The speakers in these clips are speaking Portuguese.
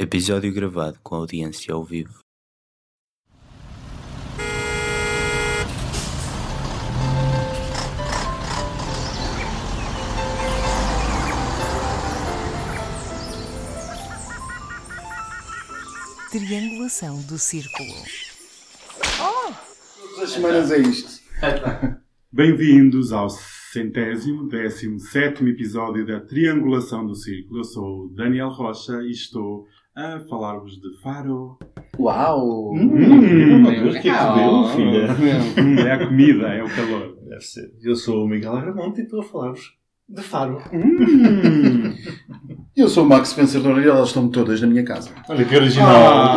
Episódio gravado com audiência ao vivo. Triangulação do círculo. Todas as semanas é isto. Bem-vindos ao centésimo, décimo sétimo episódio da Triangulação do Círculo. Eu sou o Daniel Rocha e estou a falar-vos de Faro. Uau! Hum, Meu Deus, que é que Ah, filha? hum, é a comida, é o calor. Deve ser. Eu sou o Miguel Agramonte e estou a falar-vos de Faro. Hum. Eu sou o Max Vencedor e elas estão todas na minha casa. Olha que original,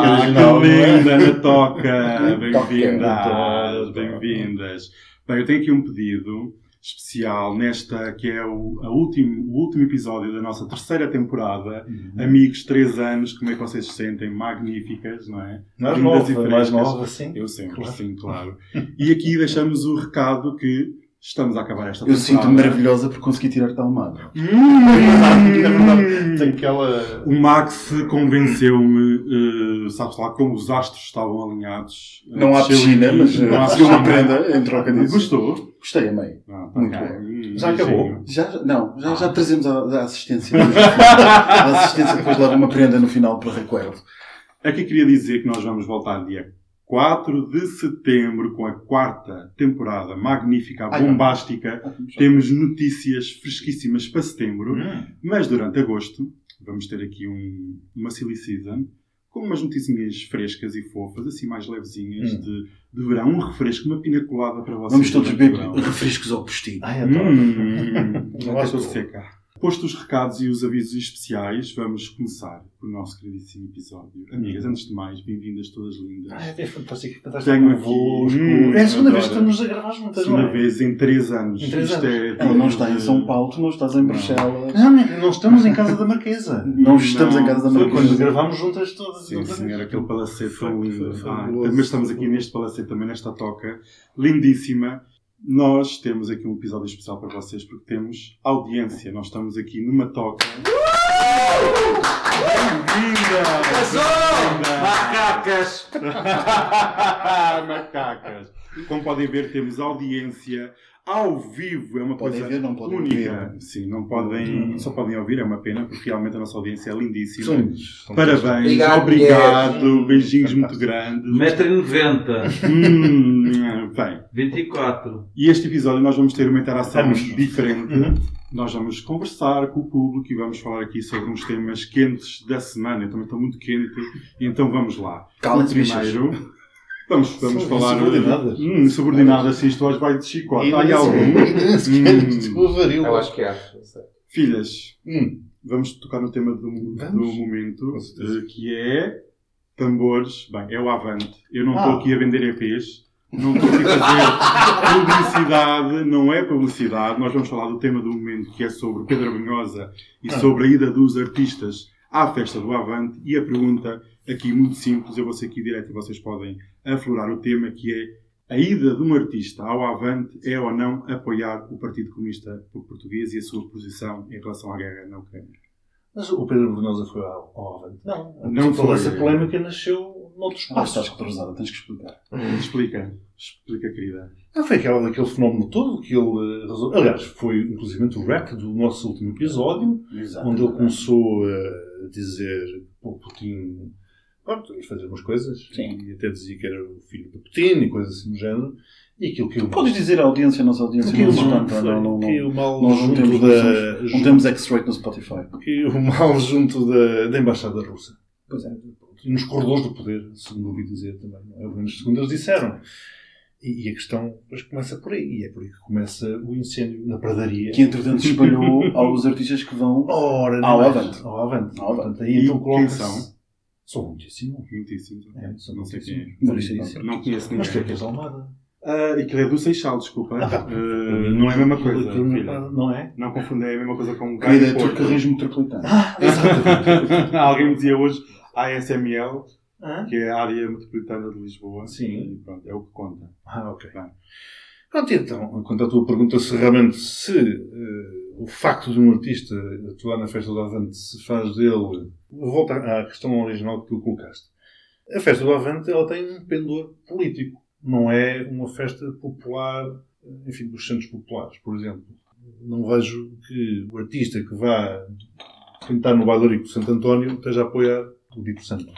que Ah, original. que não é? linda, na toca! Bem-vindas, bem-vindas. Bem, eu tenho aqui um pedido especial nesta que é o, último, o último episódio da nossa terceira temporada. Uhum. Amigos, três anos, como é que vocês se sentem? Magníficas, não é? Mais nova, mais nova, sim. Eu sempre, Claro. sim, claro. E aqui deixamos o recado que estamos a acabar esta Eu temporada. sinto-me maravilhosa por conseguir tirar-te a almada. É verdade, tem aquela. O Max convenceu-me, eh, sabes lá, como os astros estavam alinhados. Não há piscina, mas não há uh, recebi uma piscina. prenda em troca disso. Gostou? Gostei, amei. Ah, Muito ok. bom. Hum, Já acabou? Já, não, já, já trazemos a, a assistência. a assistência depois leva uma prenda no final para recuerdo. Aqui queria dizer que nós vamos voltar dia 4 de setembro com a quarta temporada magnífica, Ai, bombástica. Temos notícias fresquíssimas para setembro. Hum. Mas durante agosto vamos ter aqui um- uma silly season com umas notícias frescas e fofas, assim mais levezinhas, Hum. de, de verão. Um refresco, uma pina colada para vocês. Vamos todos beber refrescos ao postinho. Ai, adoro. Hum, não estou seca. Posto os recados e os avisos especiais, vamos começar o nosso queridíssimo episódio. Amigas, antes de mais, bem-vindas todas lindas. Ai, é fantástico, fantástico. Tenho convosco. Hum, é a segunda vez que estamos a gravar juntas, não Segunda é? vez em três anos. Em três Isto anos. é Ela não está em São Paulo, tu não estás em Bruxelas. Não, não, não estamos em casa da Marquesa. Não estamos Não, em casa da Foi Marquesa. quando gravámos juntas todas. Sim, vez. aquele palacete Foi- tão foi- lindo. foi Ah, mas estamos aqui neste palacete também, nesta toca lindíssima. Nós temos aqui um episódio especial para vocês porque temos audiência. Nós estamos aqui numa toca. Bem-vinda! Macacas! Macacas! Como podem ver, temos audiência ao vivo. É uma Podem coisa ver, não podem única. ouvir. Sim, não podem, só podem ouvir, é uma pena, porque realmente a nossa audiência é lindíssima. Somos. Parabéns, Obrigado, obrigado, beijinhos muito grandes. 1,90m, Hum, bem, 24. e este episódio nós vamos ter uma interação Vamos. diferente. Uhum. Nós vamos conversar com o público e vamos falar aqui sobre uns temas quentes da semana. Eu também estou muito quente, e então vamos lá. Cala-te, bichas. Primeiro, vamos, vamos São falar. insubordinadas. Hum, subordinadas, sim, isto hoje vai de chicote. E Há aí algum? Hum. Eu acho que é. sei. Filhas, Hum. vamos tocar no tema do, do momento, eh, que é tambores. Bem, é o Avante. Eu não Ah. estou aqui a vender EPs, não estou aqui a fazer publicidade, não é publicidade. Nós vamos falar do tema do momento, que é sobre Pedro Abunhosa e Ah. sobre a ida dos artistas à festa do Avante. E a pergunta aqui muito simples, eu vou ser aqui direto e vocês podem aflorar o tema, que é a ida de um artista ao Avante é ou não apoiar o Partido Comunista Português e a sua posição em relação à guerra na Ucrânia? Mas o Pedro Brunhosa foi ao, ao Avante? Não. Não Toda foi. essa polémica nasceu noutros Ah, estás retrasada, tens que explicar. Explica, explica, querida. Ah, foi aquela, aquele fenómeno todo que ele eh, resolveu. Aliás, foi inclusive o rap do nosso último episódio, Exato. onde ele começou a dizer o Putin pronto, ia fazer umas coisas Sim. e até dizia que era o filho do Putin e coisas assim do género. E aquilo que eu Podes dizer à audiência, nossa audiência, que não se mal, espanta, não, não, que o mal Nós não junto temos, da não temos X-Rate no Spotify. que o mal junto da, da embaixada russa. Pois é. E nos corredores do poder, segundo ouvi dizer também. É? Menos segundo eles disseram. E, a questão começa por aí. E é por aí que começa o incêndio na pradaria. Que entretanto se espalhou aos artistas que vão Ora, Ao não é? avante. Ao avante. Ao avante. Portanto, aí E então quem coloca-se- são? São muitíssimos. Muitíssimo. É, são Não sei quem é. muitíssimos. Muitíssimos. Não conheço Mas que é ninguém. que és Almada? Ah, e que é do Seixal, desculpa. Ah, Ah, não é a mesma coisa, não-. Não é? Não confundem é a mesma coisa com um Querida, gajo é porco. turcarrismo metropolitano. Ah, exatamente. Alguém me dizia hoje ASML, Hã? que é a área metropolitana de Lisboa. Sim. E pronto, é o que conta. Ah, ok. Bem. Pronto, e então, quanto à tua pergunta se realmente se eh, o facto de um artista atuar na festa do Avante se faz dele. Volta à questão original que tu colocaste. A festa do Avante ela tem um pendor político. Não é uma festa popular, enfim, dos centros populares, por exemplo. Não vejo que o artista que vá pintar no bailarico de Santo António esteja a apoiar o dito santo.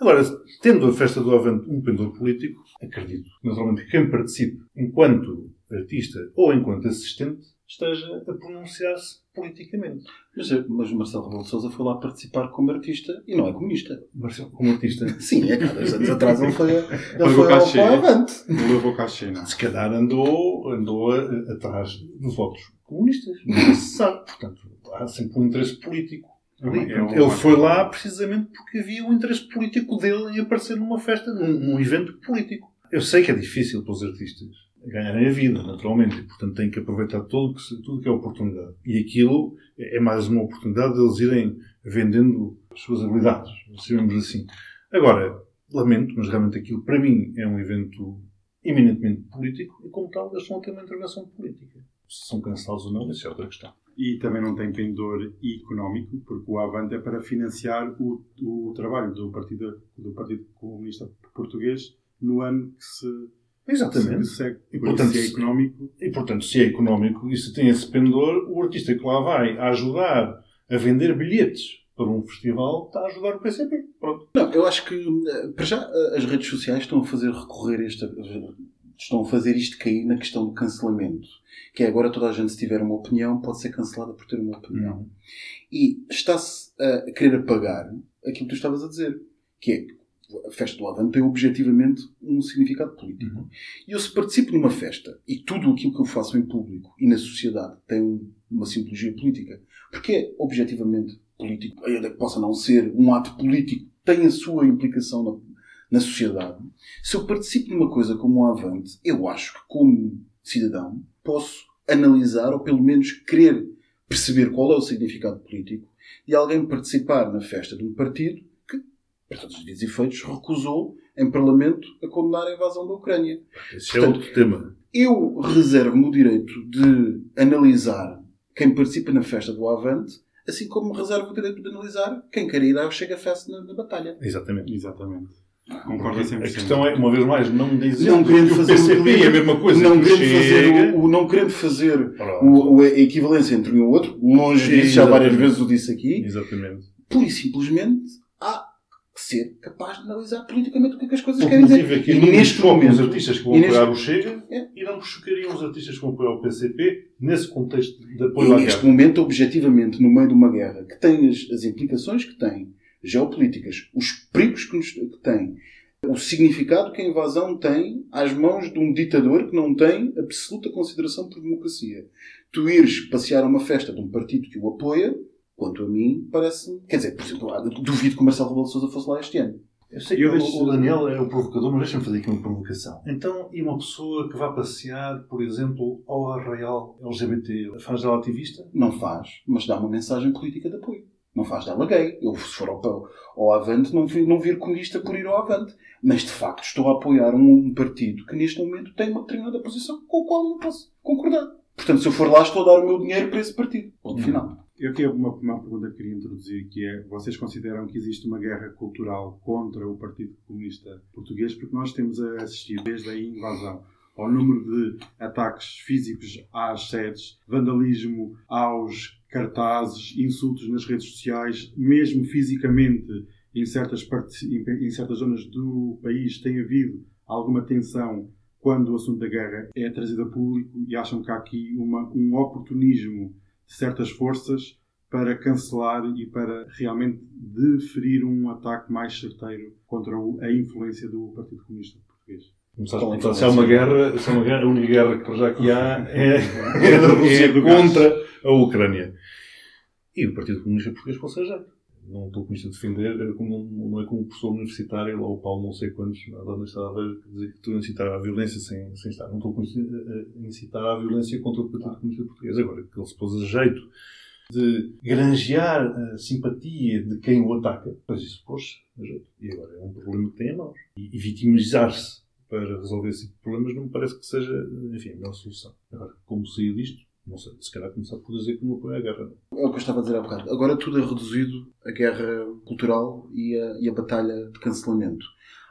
Agora, tendo a festa do Avante um pendor político, acredito naturalmente que quem participe enquanto artista ou enquanto assistente esteja a pronunciar-se politicamente. Mas, mas Marcelo Rebelo de Sousa foi lá participar como artista e não é comunista. Marcelo, como artista, Sim, é que há dois anos atrás ele foi, ele Pagou foi ao Avante. Levou cá a China. se calhar andou, andou atrás de votos comunistas. Não se sabe. Portanto, há sempre um interesse político. Ali. É um- Ele foi lá precisamente porque havia o interesse político dele em aparecer numa festa, num, num evento político. Eu sei que é difícil para os artistas ganharem a vida, naturalmente, e portanto têm que aproveitar tudo que, tudo que é oportunidade. E aquilo é mais uma oportunidade deles irem vendendo as suas habilidades, chamemos assim. Agora, lamento, mas realmente aquilo para mim é um evento eminentemente político e como tal eles a ter uma intervenção política. Se são cancelados ou não, isso é outra questão. E também não tem pendor económico, porque o Avante é para financiar o, o trabalho do Partido, do Partido Comunista Português no ano que se, Exatamente. se segue. E, Por portanto, isso, se é económico, E, portanto, se é económico e se tem esse pendor, o artista que lá vai a ajudar a vender bilhetes para um festival está a ajudar o PCP. Pronto. Não, eu acho que, eh, para já, eh, as redes sociais estão a fazer recorrer a esta. Estão a fazer isto cair na questão do cancelamento. Que é agora toda a gente, se tiver uma opinião, pode ser cancelada por ter uma opinião. E está-se a querer apagar aquilo que tu estavas a dizer. Que é a festa do Avante tem objetivamente um significado político. Uhum. E eu, se participo numa festa e tudo aquilo que eu faço em público e na sociedade tem um- uma simbologia política, porque é objetivamente político, ainda que possa não ser um ato político, tem a sua implicação na, sociedade. Se eu participo numa coisa como o Avante, eu acho que, como cidadão, posso analisar ou pelo menos querer perceber qual é o significado político de alguém participar na festa de um partido que, para todos os dias e efeitos, recusou em Parlamento a condenar a invasão da Ucrânia. Esse é Portanto, outro tema. Eu reservo-me o direito de analisar quem participa na festa do Avante, assim como reservo o direito de analisar quem quer ir ao Chega Fest na, na batalha. Exatamente. exatamente. Concordo 100%. A questão é, uma vez mais, não dizer Não querendo que o fazer PCP o- é a mesma coisa não que querendo fazer, o, o- não querendo fazer o, o- a equivalência entre um e o outro, longe disso, já várias vezes o disse aqui, Exatamente. pura e simplesmente há que ser capaz de analisar politicamente o que é que as coisas O querem dizer. aqui E neste choca os momento, artistas que vão e neste- apoiar o Chega É. e não chocariam os artistas que vão apoiar o PCP nesse contexto de E apoio à neste guerra. momento, objetivamente, no meio de uma guerra que tem as, as implicações que tem, geopolíticas, os perigos que, nos, que tem, o significado que a invasão tem às mãos de um ditador que não tem absoluta consideração por democracia. Tu ires passear a uma festa de um partido que o apoia, quanto a mim, parece. Quer dizer, por exemplo, ah, duvido que o Marcelo Rebelo de Sousa fosse lá este ano. Eu sei que Eu o, o Daniel é o provocador, mas deixa-me fazer aqui uma provocação. Então, e uma pessoa que vá passear, por exemplo, ao Arraial LGBT, faz dela ativista? Não faz, mas dá uma mensagem política de apoio. Não faz dela gay. Eu, se for ao, ao Avante, não, não vir comunista por ir ao Avante. Mas, de facto, estou a apoiar um, um partido que, neste momento, tem uma determinada posição com a qual não posso concordar. Portanto, se eu for lá, estou a dar o meu dinheiro para esse partido. Ponto Uhum. final. Eu tinha uma, uma pergunta que queria introduzir, que é, vocês consideram que existe uma guerra cultural contra o Partido Comunista Português? Porque nós temos assistido, desde a invasão, ao número de ataques físicos às sedes, vandalismo aos cartazes, insultos nas redes sociais, mesmo fisicamente em certas, partes, em, certas zonas do país tem havido alguma tensão quando o assunto da guerra é trazido a público e acham que há aqui uma, um oportunismo de certas forças para cancelar e para realmente deferir um ataque mais certeiro contra a influência do Partido Comunista Português. Começaste a Com perguntar se há uma influência. guerra, se há uma guerra, a única guerra que já que há é, é da Rússia do gás. contra a Ucrânia. E o Partido Comunista Português pode ser. Não estou com isto a defender, é como, não é como professor universitário, lá o Paulo não sei quantos, lá na Universidade de Aveiro, que estou a incitar à violência sem, sem estar. Não estou com isto a, a incitar à violência contra o Partido Comunista Português. Agora, que ele se pôs a jeito de granjear a simpatia de quem o ataca, pois isso pôs a jeito. E agora é um problema que tem em mãos. E, e vitimizar-se para resolver esse tipo de problemas não me parece que seja, enfim, a melhor solução. Agora, como sair disto, Não sei, se calhar começar por dizer que não apoia a guerra. É o que eu estava a dizer há bocado. Agora tudo é reduzido à guerra cultural e a, e a batalha de cancelamento.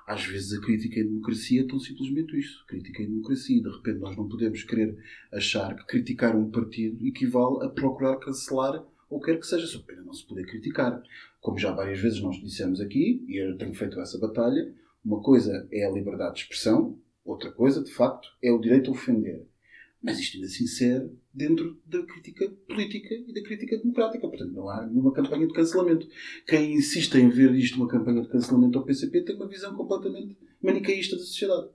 Às vezes a crítica a democracia é tão simplesmente isto. Crítica e democracia. De repente nós não podemos querer achar que criticar um partido equivale a procurar cancelar ou quer que seja, só pena não se poder criticar. Como já várias vezes nós dissemos aqui, e eu tenho feito essa batalha, uma coisa é a liberdade de expressão, outra coisa, de facto, é o direito a ofender. Mas isto ainda assim ser dentro da crítica política e da crítica democrática. Portanto, não há nenhuma campanha de cancelamento. Quem insiste em ver isto uma campanha de cancelamento ao PCP tem uma visão completamente manicaísta da sociedade.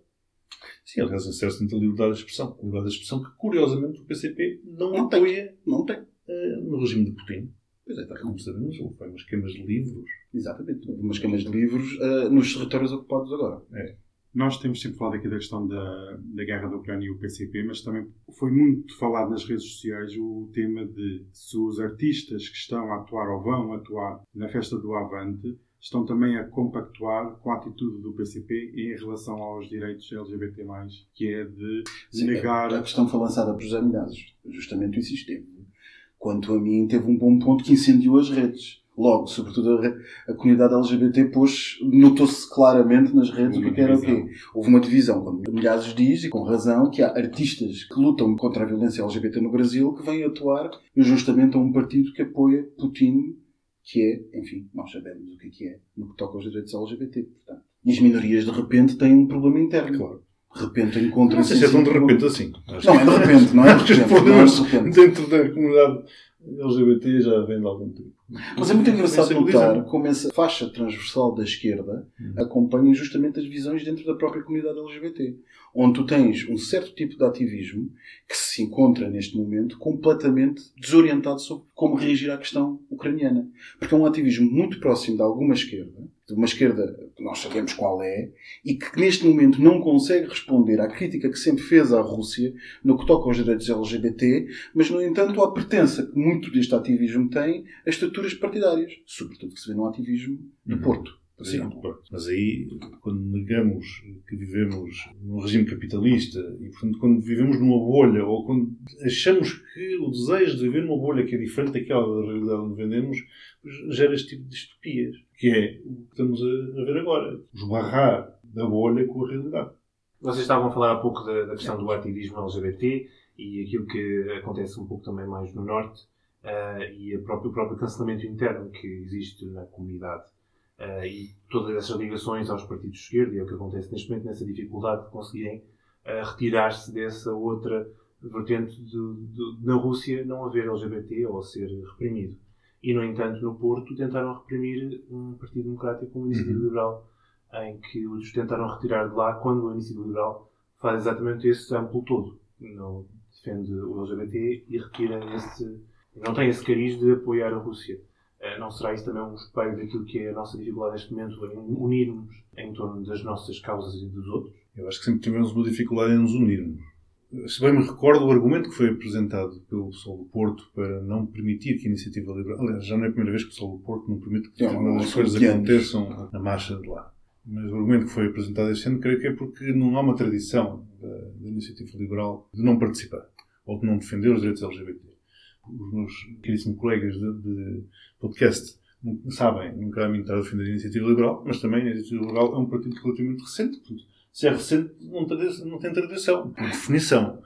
Sim, aliás, dentro da liberdade de expressão. Liberdade de expressão que, curiosamente, o PCP não, Não tem. apoia Não tem. eh, no regime de Putin. Pois é, está Como sabemos, houve umas queimas de livros. Exatamente. Houve umas camas de livros ah, nos territórios ocupados agora. Nós temos sempre falado aqui da questão da, da guerra da Ucrânia e o PCP, mas também foi muito falado nas redes sociais o tema de se os artistas que estão a atuar ou vão atuar na festa do Avante estão também a compactuar com a atitude do PCP em relação aos direitos LGBT+, que é de Sim, negar... A questão foi lançada por José Milhazes. Justamente isso esteve. Quanto a mim, teve um bom ponto que incendiou as redes. Logo, sobretudo a, a comunidade LGBT pôs, notou-se claramente nas redes o que, é que era o quê. Houve uma divisão, como Milhazes diz, e com razão, que há artistas que lutam contra a violência LGBT no Brasil que vêm atuar justamente a um partido que apoia Putin, que é, enfim, nós sabemos o que é que é no que toca aos direitos LGBT. Portanto. E as minorias, de repente, têm um problema interno. Claro. De repente Não encontram-se... sei se é tão de repente assim. Não, é de repente, não é de os repente. Não é problemas de repente. dentro da comunidade LGBT já vem de algum tempo. Mas é muito engraçado notar como essa faixa transversal da esquerda Uhum. acompanha justamente as visões dentro da própria comunidade LGBT. Onde tu tens um certo tipo de ativismo que se encontra neste momento completamente desorientado sobre como reagir à questão ucraniana. Porque é um ativismo muito próximo de alguma esquerda, de uma esquerda que nós sabemos qual é, e que neste momento não consegue responder à crítica que sempre fez à Rússia no que toca aos direitos LGBT, mas no entanto à pertença que muito deste ativismo tem a estruturas partidárias, sobretudo que se vê no ativismo do Uhum. Porto, por Sim, exemplo. mas aí, quando negamos que vivemos num regime capitalista e, portanto, quando vivemos numa bolha ou quando achamos que o desejo de viver numa bolha que é diferente daquela da realidade onde vendemos, gera este tipo de distopias, que é o que estamos a, ver agora. Esbarrar da bolha com a realidade. Vocês estavam a falar há pouco da, da questão do ativismo LGBT e aquilo que acontece um pouco também mais no Norte eh, e o próprio cancelamento interno que existe na comunidade eh, e todas essas ligações aos partidos de esquerda e é o que acontece neste momento nessa dificuldade de conseguirem eh, retirar-se dessa outra vertente de, de- na Rússia não haver LGBT ou ser reprimido. E, no entanto, no Porto tentaram reprimir um Partido Democrático como Iniciativa Uhum. Liberal em que os tentaram retirar de lá quando a Iniciativa Liberal faz exatamente esse amplo todo. Não defende o LGBT e retira esse. não tem esse cariz de apoiar a Rússia. Eh, Não será isso também um espelho daquilo que é a nossa dificuldade neste momento em unirmos em torno das nossas causas e dos outros? Eu acho que sempre tivemos uma dificuldade em nos unirmos. Se bem me recordo, o argumento que foi apresentado pelo pessoal do Porto para não permitir que a iniciativa liberal. Aliás, já não é a primeira vez que o pessoal do Porto não permite que É, determinadas uns coisas 20 anos. aconteçam na marcha de lá. Mas o argumento que foi apresentado este ano, creio que é porque não há uma tradição da, da iniciativa liberal de não participar ou de não defender os direitos LGBT. Os meus queridíssimos colegas de, de podcast sabem, nunca mim estar a defender a iniciativa liberal, mas também a iniciativa liberal é um partido relativamente recente. Portanto, se é recente, não tem, não tem tradição, por definição.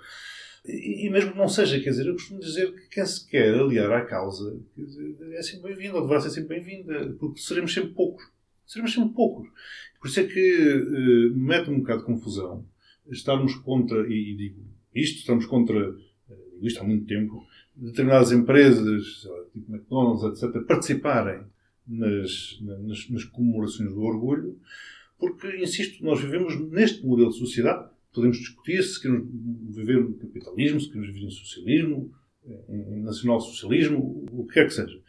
E, e mesmo que não seja, quer dizer, eu costumo dizer que quem se quer aliar à causa dizer, é sempre bem-vindo, ou deverá ser sempre bem-vinda, porque seremos sempre poucos. Seremos sempre poucos. Por isso é que eh, me mete um bocado de confusão estarmos contra, e, e digo isto, estamos contra, eh, isto há muito tempo, determinadas empresas, tipo McDonald's, etc., participarem nas, nas, nas comemorações do orgulho, porque, insisto, nós vivemos neste modelo de sociedade. Podemos discutir se queremos viver no capitalismo, se queremos viver em socialismo, em nacional-socialismo, o que quer que seja.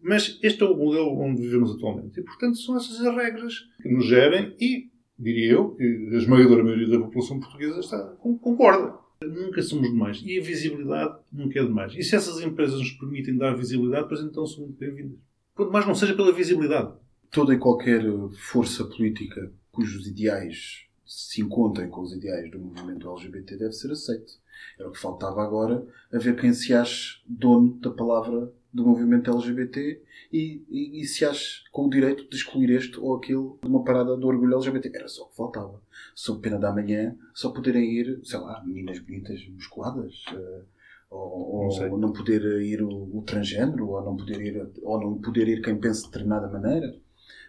Mas este é o modelo onde vivemos atualmente. E, portanto, são essas as regras que nos gerem e, diria eu, que a esmagadora maioria da população portuguesa está, con- concorda. Nunca somos demais. E a visibilidade nunca é demais. E se essas empresas nos permitem dar visibilidade, pois então são muito bem-vindas. Quanto mais não seja pela visibilidade. Toda e qualquer força política cujos ideais se encontrem com os ideais do movimento LGBT deve ser aceite. Era o que faltava agora, a ver quem se acha dono da palavra do movimento LGBT e, e, e se acha com o direito de excluir este ou aquele de uma parada do orgulho LGBT. Era só o que faltava. Sob pena da manhã, só poderem ir, sei lá, meninas bonitas musculadas. eh, ou, Não ou não poder ir o, o transgênero, ou não poder ir, ou não poder ir quem pensa de determinada maneira.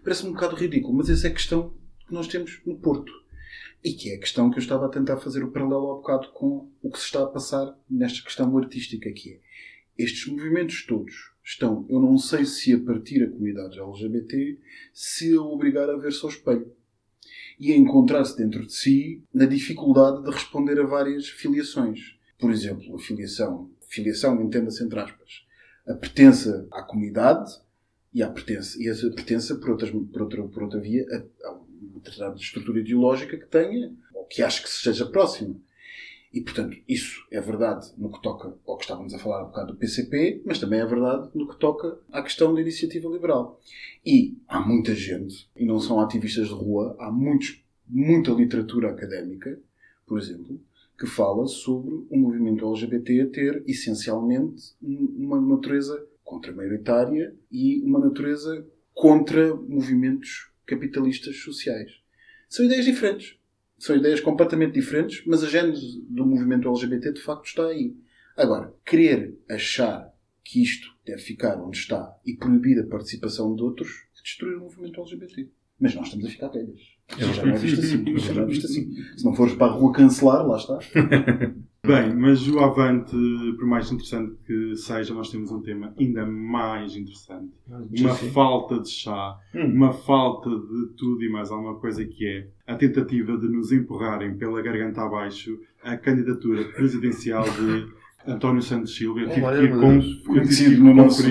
Parece-me um bocado ridículo, mas essa é a questão que nós temos no Porto. E que é a questão que eu estava a tentar fazer o paralelo há bocado com o que se está a passar nesta questão artística, que é estes movimentos todos estão, eu não sei se a partir a comunidade LGBT, se a obrigar a ver-se ao espelho. E a encontrar-se dentro de si na dificuldade de responder a várias filiações. Por exemplo, a filiação, filiação entenda-se entre aspas, a pertença à comunidade e a pertença, e essa pertença por, outras, por, outra, por outra via a, a uma determinada estrutura ideológica que tenha, ou que acho que seja próxima. E, portanto, isso é verdade no que toca ao que estávamos a falar há bocado do PCP, mas também é verdade no que toca à questão da iniciativa liberal. E há muita gente, e não são ativistas de rua, há muitos, muita literatura académica, por exemplo, que fala sobre o movimento LGBT ter, essencialmente, um- uma natureza contra-maioritária e uma natureza contra movimentos capitalistas sociais. São ideias diferentes. São ideias completamente diferentes, mas a gênese do movimento LGBT de facto está aí. Agora, querer achar que isto deve ficar onde está e proibir a participação de outros é destruir o movimento LGBT. Mas nós estamos a ficar velhas. Já não é visto assim. Já não é visto assim. Se não fores para a rua cancelar, lá está. Bem, mas o Avante, por mais interessante que seja, nós temos um tema ainda mais interessante. Uma falta de chá, Hum. uma falta de tudo e mais alguma coisa que é a tentativa de nos empurrarem pela garganta abaixo a candidatura presidencial de António Santos Silva. Eu tive que ir com, que Conhecido no nosso.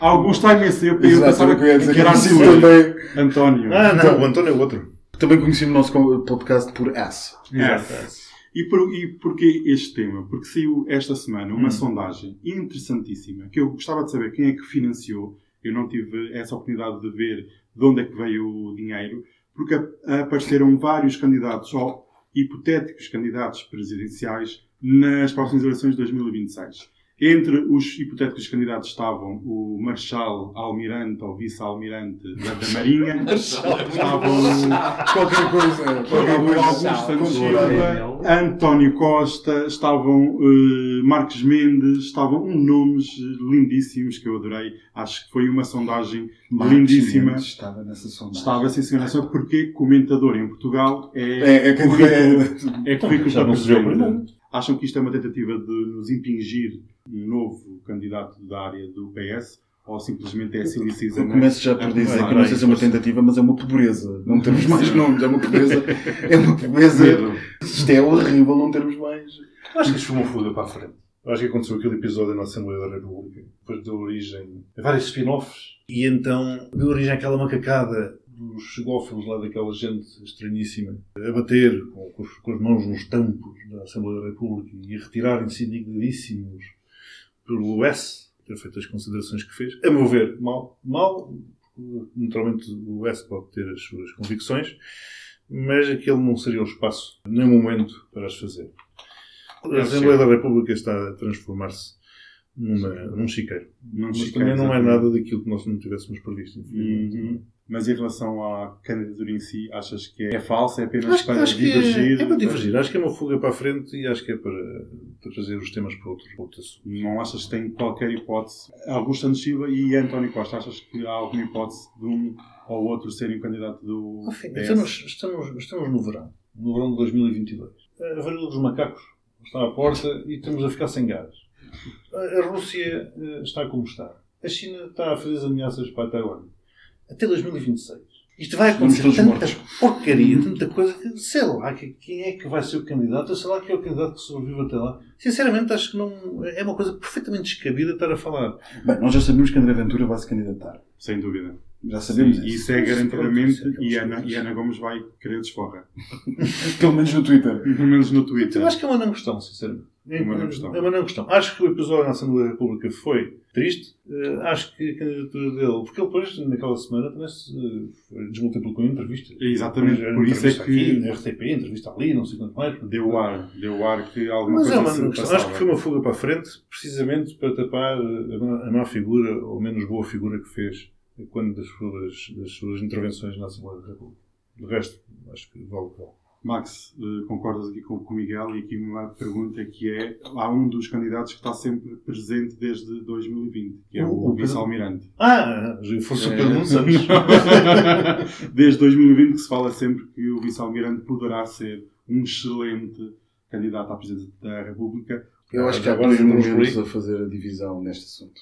Alguns está imenso tempo e eu pensava que dizer. que era Conhecido assim. também, António. Ah, não, o António é outro. também conhecido no nosso podcast por S. Exato. E, por, e porquê este tema? Porque saiu esta semana uma Hum. sondagem interessantíssima que eu gostava de saber quem é que financiou. Eu não tive essa oportunidade de ver de onde é que veio o dinheiro, porque apareceram vários candidatos, ou hipotéticos candidatos presidenciais, nas próximas eleições de 2026. Entre os hipotéticos candidatos estavam o Marechal Almirante ou Vice-Almirante da, da Marinha, estavam Qualquer coisa. Estavam Augusto Santos Silva, António Costa, estavam eh, Marcos Mendes, estavam um nomes eh, lindíssimos que eu adorei. Acho que foi uma sondagem lindíssima. Estava nessa sondagem. Estava sem segurança só porque comentador em Portugal é, É, é, que- currículo, é, é currículo presidente. primeiro. Acham que isto é uma tentativa de nos impingir novo candidato da área do PS ou simplesmente é silly season? Eu começo já por dizer que não sei se é uma tentativa, mas é uma pobreza. Não termos mais nomes, é uma pobreza. É uma pobreza. Isto é horrível não termos mais. Acho que isto foi uma fuga para a frente. Acho que aconteceu aquele episódio na Assembleia da República. Depois deu origem a vários spin-offs. E então deu origem àquela macacada dos chegófilos lá daquela gente estranhíssima a bater com, com as mãos nos tampos da Assembleia da República e a retirarem-se indignadíssimos pelo S ter feito as considerações que fez. A meu ver, mal. Mal. Naturalmente o S pode ter as suas convicções, mas aquele não seria o espaço, nem o momento para as fazer. A Assembleia da República está a transformar-se numa, num chiqueiro. Não Mas chiqueiro, também não é exatamente. nada daquilo que nós não tivéssemos previsto. infelizmente. Uhum. Mas em relação à candidatura em si, achas que é falsa? É apenas Acho, para acho que divergir? é, é para divergir. Acho que é uma fuga para a frente e acho que é para, para trazer os temas para outro, para. Não achas que tem qualquer hipótese? Augusto Santos Silva e António Costa, achas que há alguma hipótese de um ou outro serem candidato do Enfim, estamos, estamos, estamos no verão. No verão de 2022. A varíola dos macacos está à porta e estamos a ficar sem gás. A a Rússia eh, está como está. A China está a fazer as ameaças para Taiwan. Até 2026. Isto vai acontecer tanta mortos. porcaria, tanta coisa que sei lá que- quem é que vai ser o candidato, sei lá quem é o candidato que sobrevive até lá. Sinceramente, acho que não é uma coisa perfeitamente descabida estar a falar. Bem, nós já sabemos que André Ventura vai se candidatar. Sem dúvida. Já sabemos Sim, isso. isso é garantidamente pronto, isso é e, aquelas Ana, e Ana Gomes vai querer desforra. Pelo menos no Twitter. Pelo menos no Twitter. Eu acho que é uma não questão, sinceramente. É uma não questão. É uma não questão. Acho que o episódio na Assembleia da República foi triste. Eh, acho que a candidatura dele. Porque ele depois, naquela semana, também se eh, desmultiplicou em entrevistas. Exatamente, por isso é entrevista que- Aqui, na RTP, entrevista ali, não sei quanto mais. Deu o ar, deu o ar que alguma Mas é coisa uma se não questão. Acho que foi uma fuga para a frente, precisamente para tapar a má, a má figura, ou menos boa figura que fez quando das suas, das suas intervenções na Assembleia da República. De resto, acho que vale o que vale. Max, eh, concordas aqui com, com o Miguel e aqui uma pergunta que é há um dos candidatos que está sempre presente desde 2020, que é O- o, vice-almirante. Ah, o É. Pedro Santos. Desde 2020 que se fala sempre que o vice-almirante poderá ser um excelente candidato à presidência da República. Eu acho que há dois momentos a fazer a divisão neste assunto.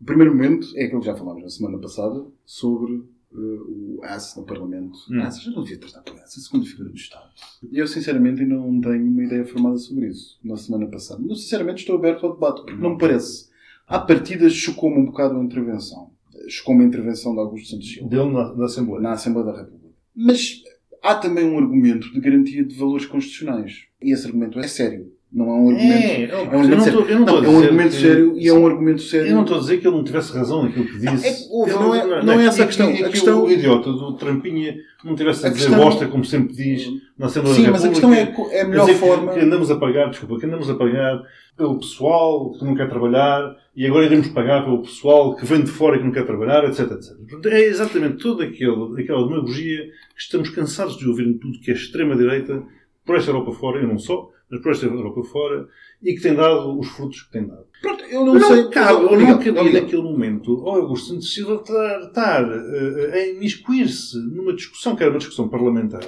O primeiro momento é aquele que já falámos na semana passada sobre eh, o AS no Parlamento. Hum. AS, já não devia tratar por AS, a segunda figura do Estado. Eu, sinceramente, ainda não tenho uma ideia formada sobre isso na semana passada. Mas, sinceramente, estou aberto ao debate, porque não me parece. À partida, chocou-me um bocado a intervenção. Chocou-me a intervenção de Augusto Santos Silva Dele na, na Assembleia. na Assembleia da República. Mas há também um argumento de garantia de valores constitucionais. E esse argumento é sério. Não é um argumento. É, É um eu argumento não sério. estou- eu não estou é um argumento que- sério e é um argumento sério. Eu não estou a dizer que ele não tivesse razão naquilo que disse. É houve, Ele- não é- não é essa a questão. Que, A que questão- o idiota do Trampinha não tivesse a, dizer bosta, como sempre diz, na Assembleia Sim, mas a questão é é a melhor forma- Que andamos a pagar, desculpa, que andamos a pagar pelo pessoal que não quer trabalhar e agora iremos pagar pelo pessoal que vem de fora e que não quer trabalhar, etc, etc. É exatamente toda aquele, aquela demagogia que estamos cansados de ouvir em tudo que é extrema-direita, por esta Europa fora, e não só, mas por esta Europa fora, e que tem dado os frutos que tem dado. Pronto, eu não, Não, sei. cabe, mas, ou não Miguel, cabia naquele momento ao Augusto Santos Silva estar, eh, a imiscuir-se numa discussão que era uma discussão parlamentar,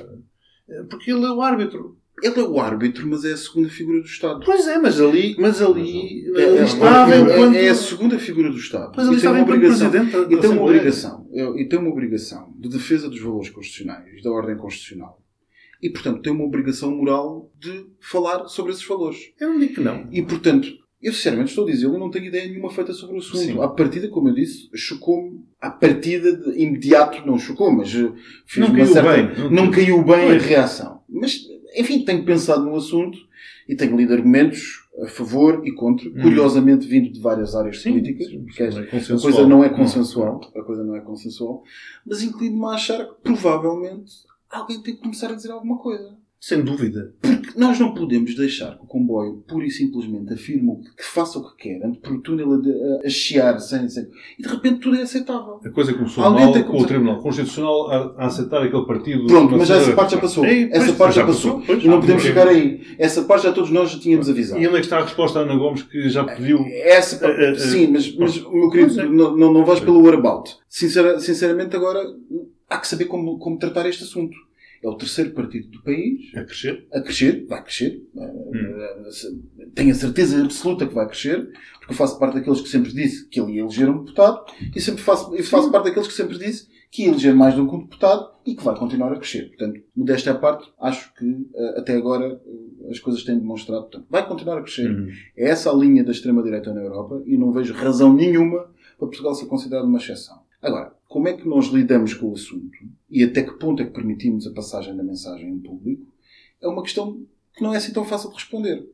eh, porque ele é o árbitro. Ele é o árbitro, mas é a segunda figura do Estado. Pois é, mas ali, mas ali, É, ali é, estava é- enquanto... é a segunda figura do Estado. Mas ali E tem estava uma obrigação. E tem uma obrigação. é, E tem uma obrigação de defesa dos valores constitucionais, da ordem constitucional. E, portanto, tem uma obrigação moral de falar sobre esses valores. Eu não digo que não. E, portanto, eu sinceramente estou a dizer, eu não tenho ideia nenhuma feita sobre o assunto. Sim. À partida, como eu disse, chocou-me. À partida, de imediato, não chocou, mas eh, fiz Não caiu certa... bem, não Não, caiu. bem Pois. a reação. Mas, enfim, tenho pensado no assunto e tenho lido argumentos a favor e contra, curiosamente vindo de várias áreas políticas, porque Hum. Sim, a- é a coisa não é consensual, a coisa não é consensual, mas inclino-me a achar que provavelmente alguém tem que começar a dizer alguma coisa. Sem dúvida. Porque nós não podemos deixar que o comboio, pura e simplesmente, afirme o que, faça o que quer, ande por o túnel a, a, a chiar sem, sem. E de repente tudo é aceitável. A coisa começou Alguém mal com o começar- Tribunal Constitucional a, a aceitar aquele partido. Pronto, mas essa Assembleia. parte já passou. Ei, essa pois, parte já já passou. passou, pois. e não podemos chegar aí. Essa parte já todos nós já tínhamos avisado. E onde é que está a resposta à Ana Gomes que já pediu. Essa, pa- Eh, eh, sim, mas, mas meu querido, é. não, não, não vais pelo whereabout. Sincera, sinceramente, agora há que saber como, como tratar este assunto. É o terceiro partido do país A crescer. a crescer, vai crescer. Hum. Tenho a certeza absoluta que vai crescer, porque eu faço parte daqueles que sempre disse que ele ia eleger um deputado e sempre faço, e faço parte daqueles que sempre disse que ia eleger mais do que um deputado e que vai continuar a crescer. Portanto, modéstia à parte, acho que eh, até agora eh, as coisas têm demonstrado. Portanto, vai continuar a crescer. Uhum. É essa a linha da extrema-direita na Europa e não vejo razão nenhuma para Portugal ser considerado uma exceção. Agora, como é que nós lidamos com o assunto e até que ponto é que permitimos a passagem da mensagem em público é uma questão que não é assim tão fácil de responder.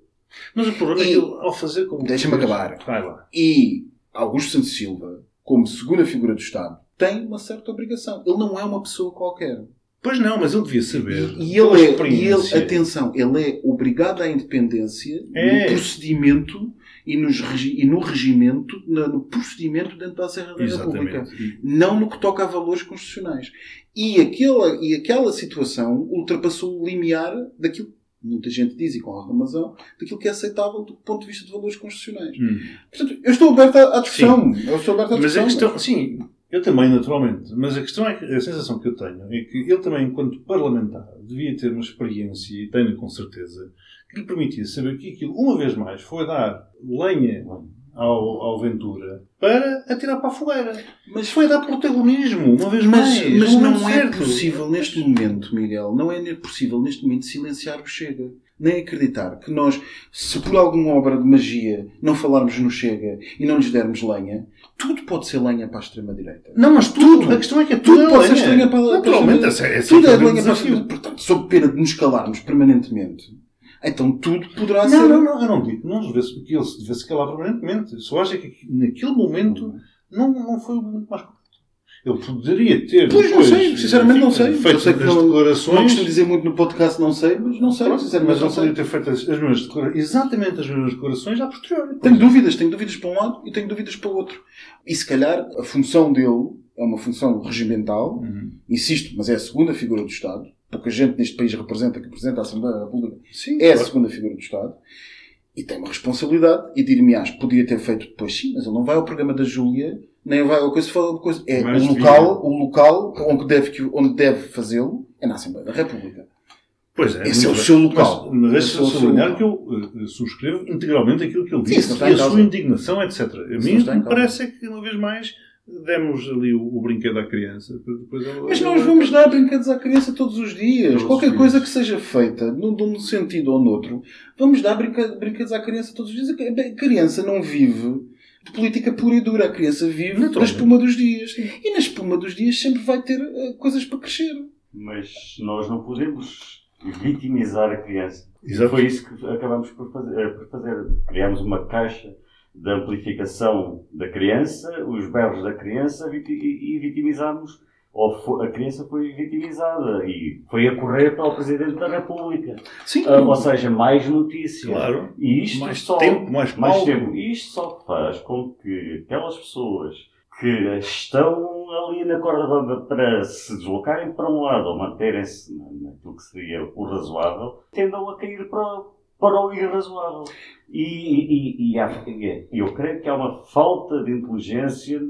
Mas o problema é E- que ele, ao fazer como. Deixa-me acabar. Vai lá. E Augusto Santos Silva, como segunda figura do Estado, tem uma certa obrigação. Ele não é uma pessoa qualquer. Pois não, mas ele devia saber. E pela ele, é, e ele, atenção, ele é obrigado à independência É. no procedimento e, nos e no regimento, no, no procedimento dentro da Serra da República. Não no que toca a valores constitucionais. E aquela, e aquela situação ultrapassou o limiar daquilo muita gente diz, e com alguma razão, daquilo que é aceitável do ponto de vista de valores constitucionais. Hum. Portanto, eu estou aberto à, discussão. Eu estou aberto à Mas a discussão. questão, sim, eu também, naturalmente, mas a questão é que a sensação que eu tenho é que ele também, enquanto parlamentar, devia ter uma experiência, e tem com certeza, que lhe permitia saber que aquilo, uma vez mais, foi dar lenha ao, ao Ventura para atirar para a fogueira. Mas Foi dar protagonismo, uma vez Mas, mais. mas não é certo. possível neste momento, Miguel, não é possível neste momento silenciar o Chega. Nem acreditar que nós, se por alguma obra de magia não falarmos no Chega e não lhes dermos lenha, tudo pode ser lenha para a extrema-direita. Não, mas tudo. Tudo. A questão é que é Tudo tudo, pode ser lenha. lenha para, para a Naturalmente, extrema-direita. essa é, Tudo é é o grande lenha para a Portanto, sob pena de nos calarmos permanentemente, então tudo poderá Não, ser. não, não, eu não digo não devesse, que ele se devesse calar permanentemente. Só acho que naquele momento não, não foi o momento mais correto. Ele poderia ter. Pois não depois, sei, sinceramente não sei. Feito Eu sei que as não, não declarações. costumo dizer muito no podcast, não sei, mas não sei, sinceramente mas não sei. ter feito as, as mesmas declarações, exatamente as mesmas declarações a posteriori. Tenho dúvidas, tenho dúvidas para um lado e tenho dúvidas para o outro. E se calhar a função dele é uma função regimental, Uhum. insisto, mas é a segunda figura do Estado. Pouca gente neste país representa, que representa a Assembleia da República, Sim, é a claro. segunda figura do Estado. E tem uma responsabilidade. E dir-me-ás, podia ter feito depois sim, mas ele não vai ao programa da Júlia, nem vai ao coisa, fala coisa. É Mas o local, o local onde deve, onde deve fazê-lo é na Assembleia da República. Pois é, Esse é o seu local. Mas, mas é sublinhar que eu eh, subscrevo integralmente aquilo que ele disse e a sua indignação, etc. A mim me parece é que, uma vez mais, demos ali o, o brinquedo à criança. Depois ela- Mas nós vamos dar brinquedos à criança todos os dias. Todos Qualquer os coisa dias. que seja feita, num, num sentido ou noutro, vamos dar brinquedos à criança todos os dias. A criança não vive de política pura e dura. A criança vive da Naturalmente. espuma dos dias. E na espuma dos dias sempre vai ter eh, coisas para crescer. Mas nós não podemos vitimizar a criança. Exato. Foi isso que acabamos por fazer. eh, por fazer. Criámos uma caixa de amplificação da criança, os berros da criança e, vitimizámos. Ou a criança foi vitimizada e foi a correr para o Presidente da República. Sim. Ah, ou seja, mais notícias. Claro. E isto Mais só, tempo, mais mais palco. tempo. E isto só faz com que aquelas pessoas que estão ali na corda bamba para se deslocarem para um lado ou manterem-se na- naquilo que seria o razoável, tendam a cair para, para o irrazoável. E, e, e há- e eu creio que há uma falta de inteligência,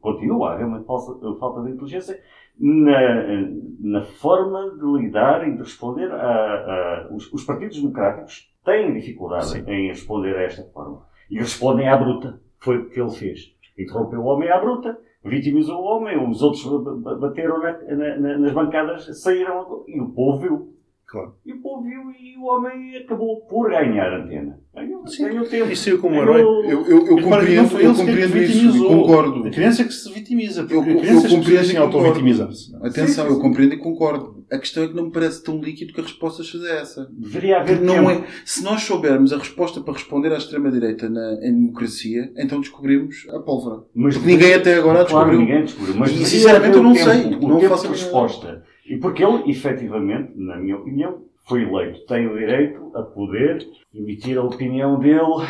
continua a haver uma falsa, falta de inteligência na, na forma de lidar e de responder a, a- os, os partidos democráticos têm dificuldade Sim. em responder a esta forma. E respondem à bruta. Foi o que ele fez. Interrompeu o homem à bruta, vitimizou o homem, os outros ba- ba- bateram na- na- nas bancadas, saíram e o povo viu. Claro. E o povo viu e o homem acabou por ganhar antena. Ganhou, Sim. ganhou tempo. E saiu como um herói. Eu, eu, eu compreendo, eu compreendo isso e concordo. A criança é que se vitimiza. Eu- a eu criança compreendo se e auto-vitimizar-se. Atenção, Sim, sim, eu compreendo e concordo. A questão é que não me parece tão líquido que a resposta seja essa. Deveria haver não tempo. é, se nós soubermos a resposta para responder à extrema-direita na, em democracia, então descobrimos a pólvora. Mas Porque ninguém até agora a Claro, descobriu. ninguém descobriu. Mas E, sinceramente, eu não tempo, sei. O Não tempo faço a resposta. E porque ele, efetivamente, na minha opinião, foi eleito. Tem o direito a poder emitir a opinião dele,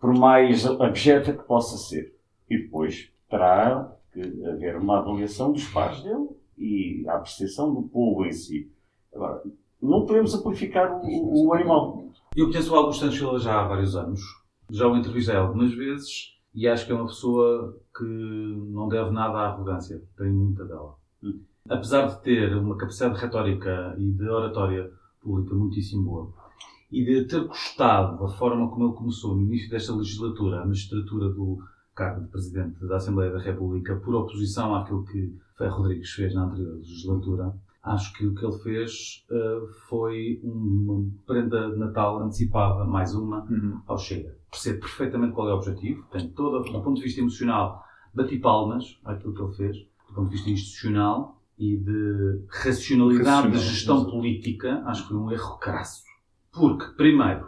por mais abjeta que possa ser. E depois terá que haver uma avaliação dos pares dele e a apreciação do povo em si. Agora, não podemos amplificar o, o animal. Eu conheço o Augusto Santos Silva já há vários anos. Já o entrevistei algumas vezes e acho que é uma pessoa que não deve nada à arrogância. Tem muita dela. Hum. Apesar de ter uma capacidade de retórica e de oratória pública muitíssimo boa e de ter gostado da forma como ele começou no início desta legislatura a magistratura do cargo de Presidente da Assembleia da República por oposição àquilo que Ferro Rodrigues fez na anterior legislatura, acho que o que ele fez eh, foi uma prenda de Natal antecipada, mais uma, Uhum. ao Chega. Percebo perfeitamente qual é o objetivo, tem todo, do ponto de vista emocional, bati palmas àquilo que ele fez, do ponto de vista institucional e de racionalidade Racional, de gestão política, acho que foi um erro crasso. Porque, primeiro,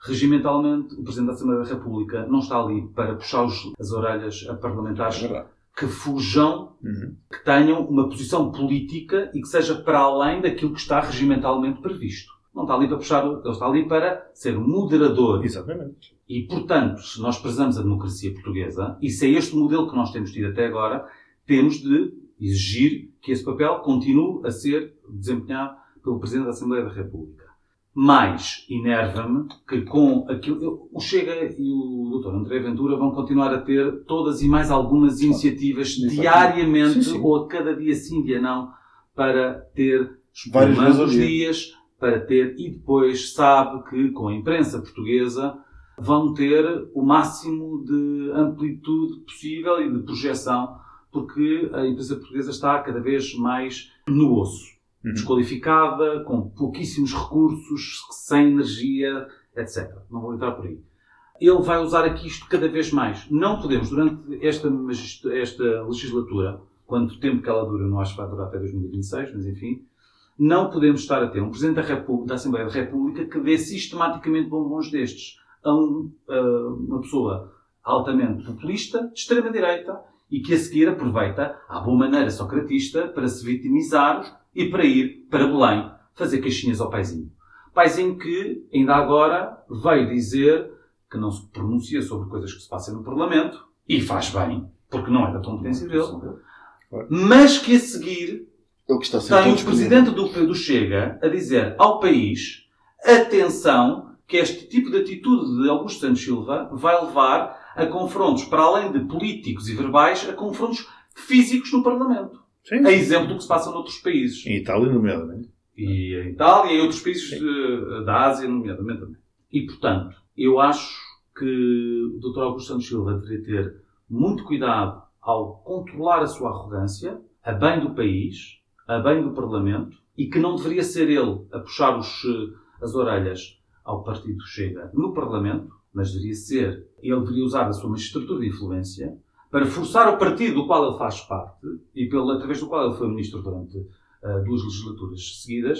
regimentalmente, o Presidente da Assembleia da República não está ali para puxar as orelhas a parlamentares É que fujam, Uhum. que tenham uma posição política e que seja para além daquilo que está regimentalmente previsto. Não está ali para puxar, ele está ali para ser moderador. Exatamente. E, portanto, se nós prezamos a democracia portuguesa, e se é este modelo que nós temos tido até agora, temos de exigir que esse papel continue a ser desempenhado pelo Presidente da Assembleia da República. Mas enerva-me que com aquilo. O Chega e o Dr. André Ventura vão continuar a ter todas e mais algumas iniciativas diariamente, Sim, sim. ou a cada dia sim, dia não, para ter Várias espumando vezes ao os dia. dias, para ter. E depois sabe que com a imprensa portuguesa vão ter o máximo de amplitude possível e de projeção, porque a imprensa portuguesa está cada vez mais no osso Uhum. desqualificada, com pouquíssimos recursos, sem energia, etc. Não vou entrar por aí. Ele vai usar aqui isto cada vez mais. Não podemos, durante esta, esta legislatura, quanto tempo que ela dura, não acho que vai durar até 2026, mas enfim, Não podemos estar a ter um Presidente da, República, da Assembleia da República que dê sistematicamente bombons destes a, um, a uma pessoa altamente populista, de extrema-direita, e que a seguir aproveita, à boa maneira socratista, para se vitimizar e para ir para Belém fazer caixinhas ao paizinho. Paizinho que, ainda agora, veio dizer que não se pronuncia sobre coisas que se passam no Parlamento, e faz bem, porque não é da competência dele, mas que a seguir tem o presidente do, do Chega a dizer ao país: atenção, que este tipo de atitude de Augusto Santos Silva vai levar a confrontos, para além de políticos e verbais, a confrontos físicos no Parlamento. Sim. A exemplo do que se passa noutros países. Em Itália, nomeadamente. E em Itália e em outros países de- da Ásia, nomeadamente também. E, portanto, eu acho que o Dr. Augusto Santos Silva deveria ter muito cuidado ao controlar a sua arrogância, a bem do país, a bem do Parlamento, e que não deveria ser ele a puxar os, eh, as orelhas ao partido chega no Parlamento, mas deveria ser, ele deveria usar a sua magistratura de influência para forçar o partido do qual ele faz parte, e pelo, através do qual ele foi ministro durante eh, duas legislaturas seguidas,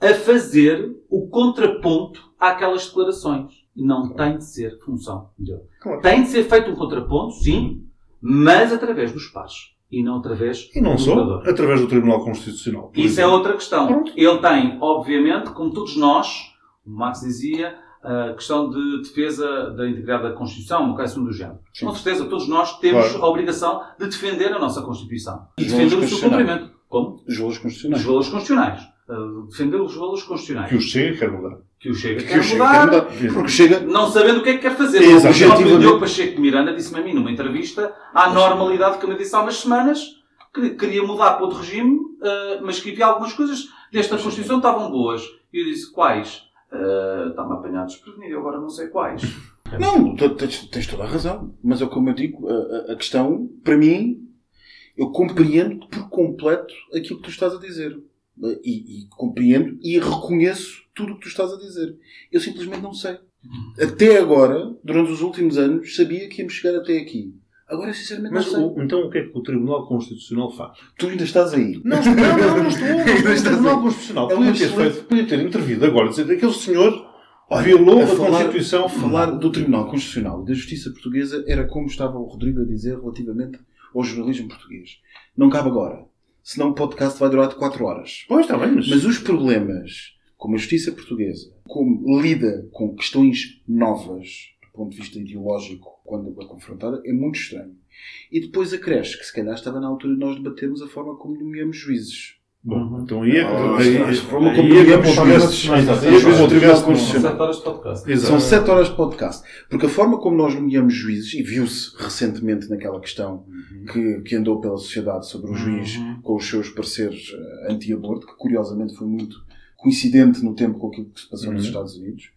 a fazer o contraponto àquelas declarações. Não tem de ser função dele. Claro. Tem de ser feito um contraponto, sim, mas através dos pares e não através E não do só, jogador. através do Tribunal Constitucional. Isso é exemplo. outra questão. Ele tem, obviamente, como todos nós, o Max dizia, a questão de defesa da integridade da Constituição, uma coisa do género. Sim. Com certeza, todos nós temos Claro. a obrigação de defender a nossa Constituição e Os defender o seu constitucionais. cumprimento. Como? Os valores Os constitucionais. valores constitucionais. Uh, defender os valores constitucionais. Que o Chega quer mudar. Que o Chega Que quer o Chega mudar, quer mudar. Porque chega. não sabendo o que é que quer fazer. Exato. O. Diogo Pacheco de Miranda disse-me a mim numa entrevista à normalidade que me disse há umas semanas que queria mudar para outro regime, uh, mas que havia algumas coisas desta Constituição que estavam boas. E eu disse, quais? Está-me a apanhar desprevenido, eu agora não sei quais. Não, tens, toda a razão. Mas é como eu digo, a, a- a questão, para mim, eu compreendo por completo aquilo que tu estás a dizer. E, e compreendo e reconheço tudo o que tu estás a dizer. Eu simplesmente não sei. Até agora, durante os últimos anos, sabia que íamos chegar até aqui. Agora, sinceramente, Mas não sei. o- então o que é que o Tribunal Constitucional faz? Tu ainda estás aí. Não, não, não, não estou. Não O Tribunal aí. Constitucional É podia ter, feito, podia ter intervido agora, dizer aquele senhor Olha, violou a a, falar- Constituição. Falar do Tribunal Constitucional e da Justiça Portuguesa era como estava o Rodrigo a dizer relativamente ao jornalismo português. Não cabe agora. Senão o podcast vai durar de 4 horas. Pois, está bem, mas... Mas os problemas, como a Justiça Portuguesa, como lida com questões novas ponto de vista ideológico quando é confrontada, é muito estranho. E depois acresce que se calhar estava na altura de nós debatermos a forma como nomeamos juízes. Bom, então aí é Ah, forma aí como é que nomeamos juízes. Como. São sete horas de podcast. Porque a forma como nós nomeamos juízes, e viu-se recentemente naquela questão que, que andou pela sociedade sobre o juiz com os seus pareceres eh, anti-aborto, que curiosamente foi muito coincidente no tempo com aquilo que se passou nos Uhum. Estados Unidos,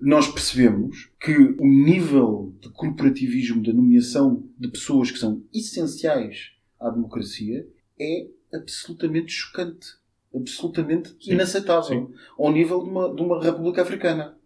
nós percebemos que o nível de corporativismo da nomeação de pessoas que são essenciais à democracia é absolutamente chocante. Absolutamente Sim. inaceitável. Ao nível de uma, de uma república africana.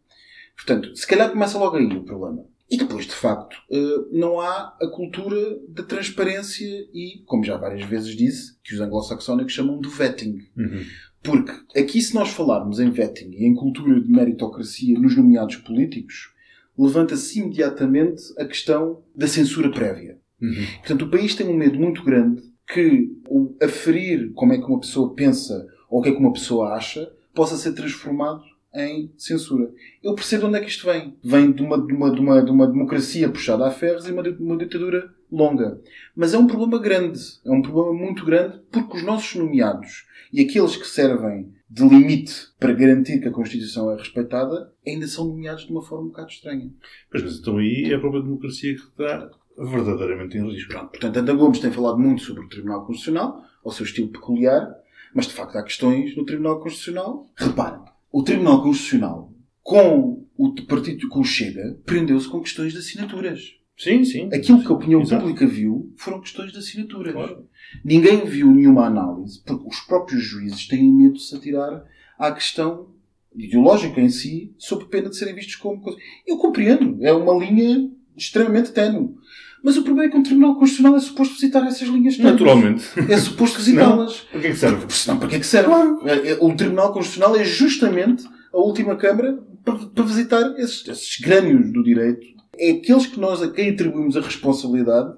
Portanto, se calhar começa logo aí o problema. E depois, de facto, eh, não há a cultura da transparência e, como já várias vezes disse, que os anglo-saxónicos chamam de vetting. Uhum. Porque aqui, se nós falarmos em vetting e em cultura de meritocracia nos nomeados políticos, levanta-se imediatamente a questão da censura prévia. Uhum. Portanto, o país tem um medo muito grande que o aferir como é que uma pessoa pensa ou o que é que uma pessoa acha possa ser transformado em censura. Eu percebo de onde é que isto vem. Vem de uma, de uma, de uma, de uma democracia puxada a ferros e uma, uma ditadura longa. Mas é um problema grande. É um problema muito grande porque os nossos nomeados e aqueles que servem de limite para garantir que a Constituição é respeitada ainda são nomeados de uma forma um bocado estranha. Pois, mas então aí é a própria democracia que está verdadeiramente em risco. Pronto, portanto, Ana Gomes tem falado muito sobre o Tribunal Constitucional, ao seu estilo peculiar, mas de facto há questões no Tribunal Constitucional. Reparem, o Tribunal Constitucional, com o partido com o Chega, prendeu-se com questões de assinaturas. Sim, sim. Aquilo que a opinião Exato. pública viu foram questões de assinaturas. Claro. Ninguém viu nenhuma análise, porque os próprios juízes têm medo de se atirar à questão ideológica em si, sob pena de serem vistos como coisa. Eu compreendo, é uma linha extremamente ténue. Mas o problema é que um Tribunal Constitucional é suposto visitar essas linhas tênues. Naturalmente. É suposto visitá-las. Para que é que serve? Porque senão, para que é que serve? É- é- O Tribunal Constitucional é justamente a última Câmara para, para visitar esses, esses grânios do direito. É aqueles que nós a quem atribuímos a responsabilidade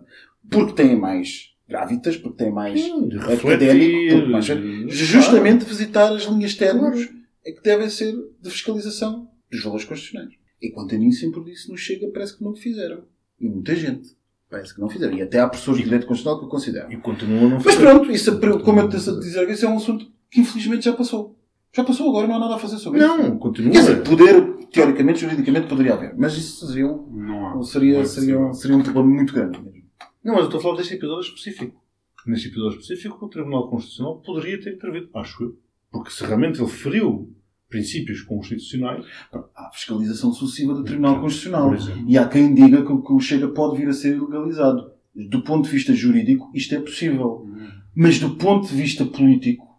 porque têm mais grávidas, porque têm mais De académico, mais... Justamente visitar as linhas ténues é que devem ser de fiscalização dos valores constitucionais. E quanto a mim, sempre disse, no Chega parece que não o fizeram. E muita gente parece que não fizeram. E até há pessoas de direito constitucional que o consideram. E continua a não Mas fazer. pronto, isso, é como eu disse a dizer, isso é um assunto que infelizmente já passou. Já passou agora, não há nada a fazer sobre isso. Não, continua. Quer dizer, poder, teoricamente, juridicamente, poderia haver. Mas isso seria um, Não há. seria, Não é seria, seria um problema muito grande. mesmo. Não, mas eu estou a falar deste episódio específico. Neste episódio específico, o Tribunal Constitucional poderia ter intervido, acho eu. Porque se realmente ele feriu princípios constitucionais, Há fiscalização sucessiva do Tribunal Constitucional. E há quem diga que, o- que o Chega pode vir a ser ilegalizado. Do ponto de vista jurídico, isto é possível. Mas do ponto de vista político,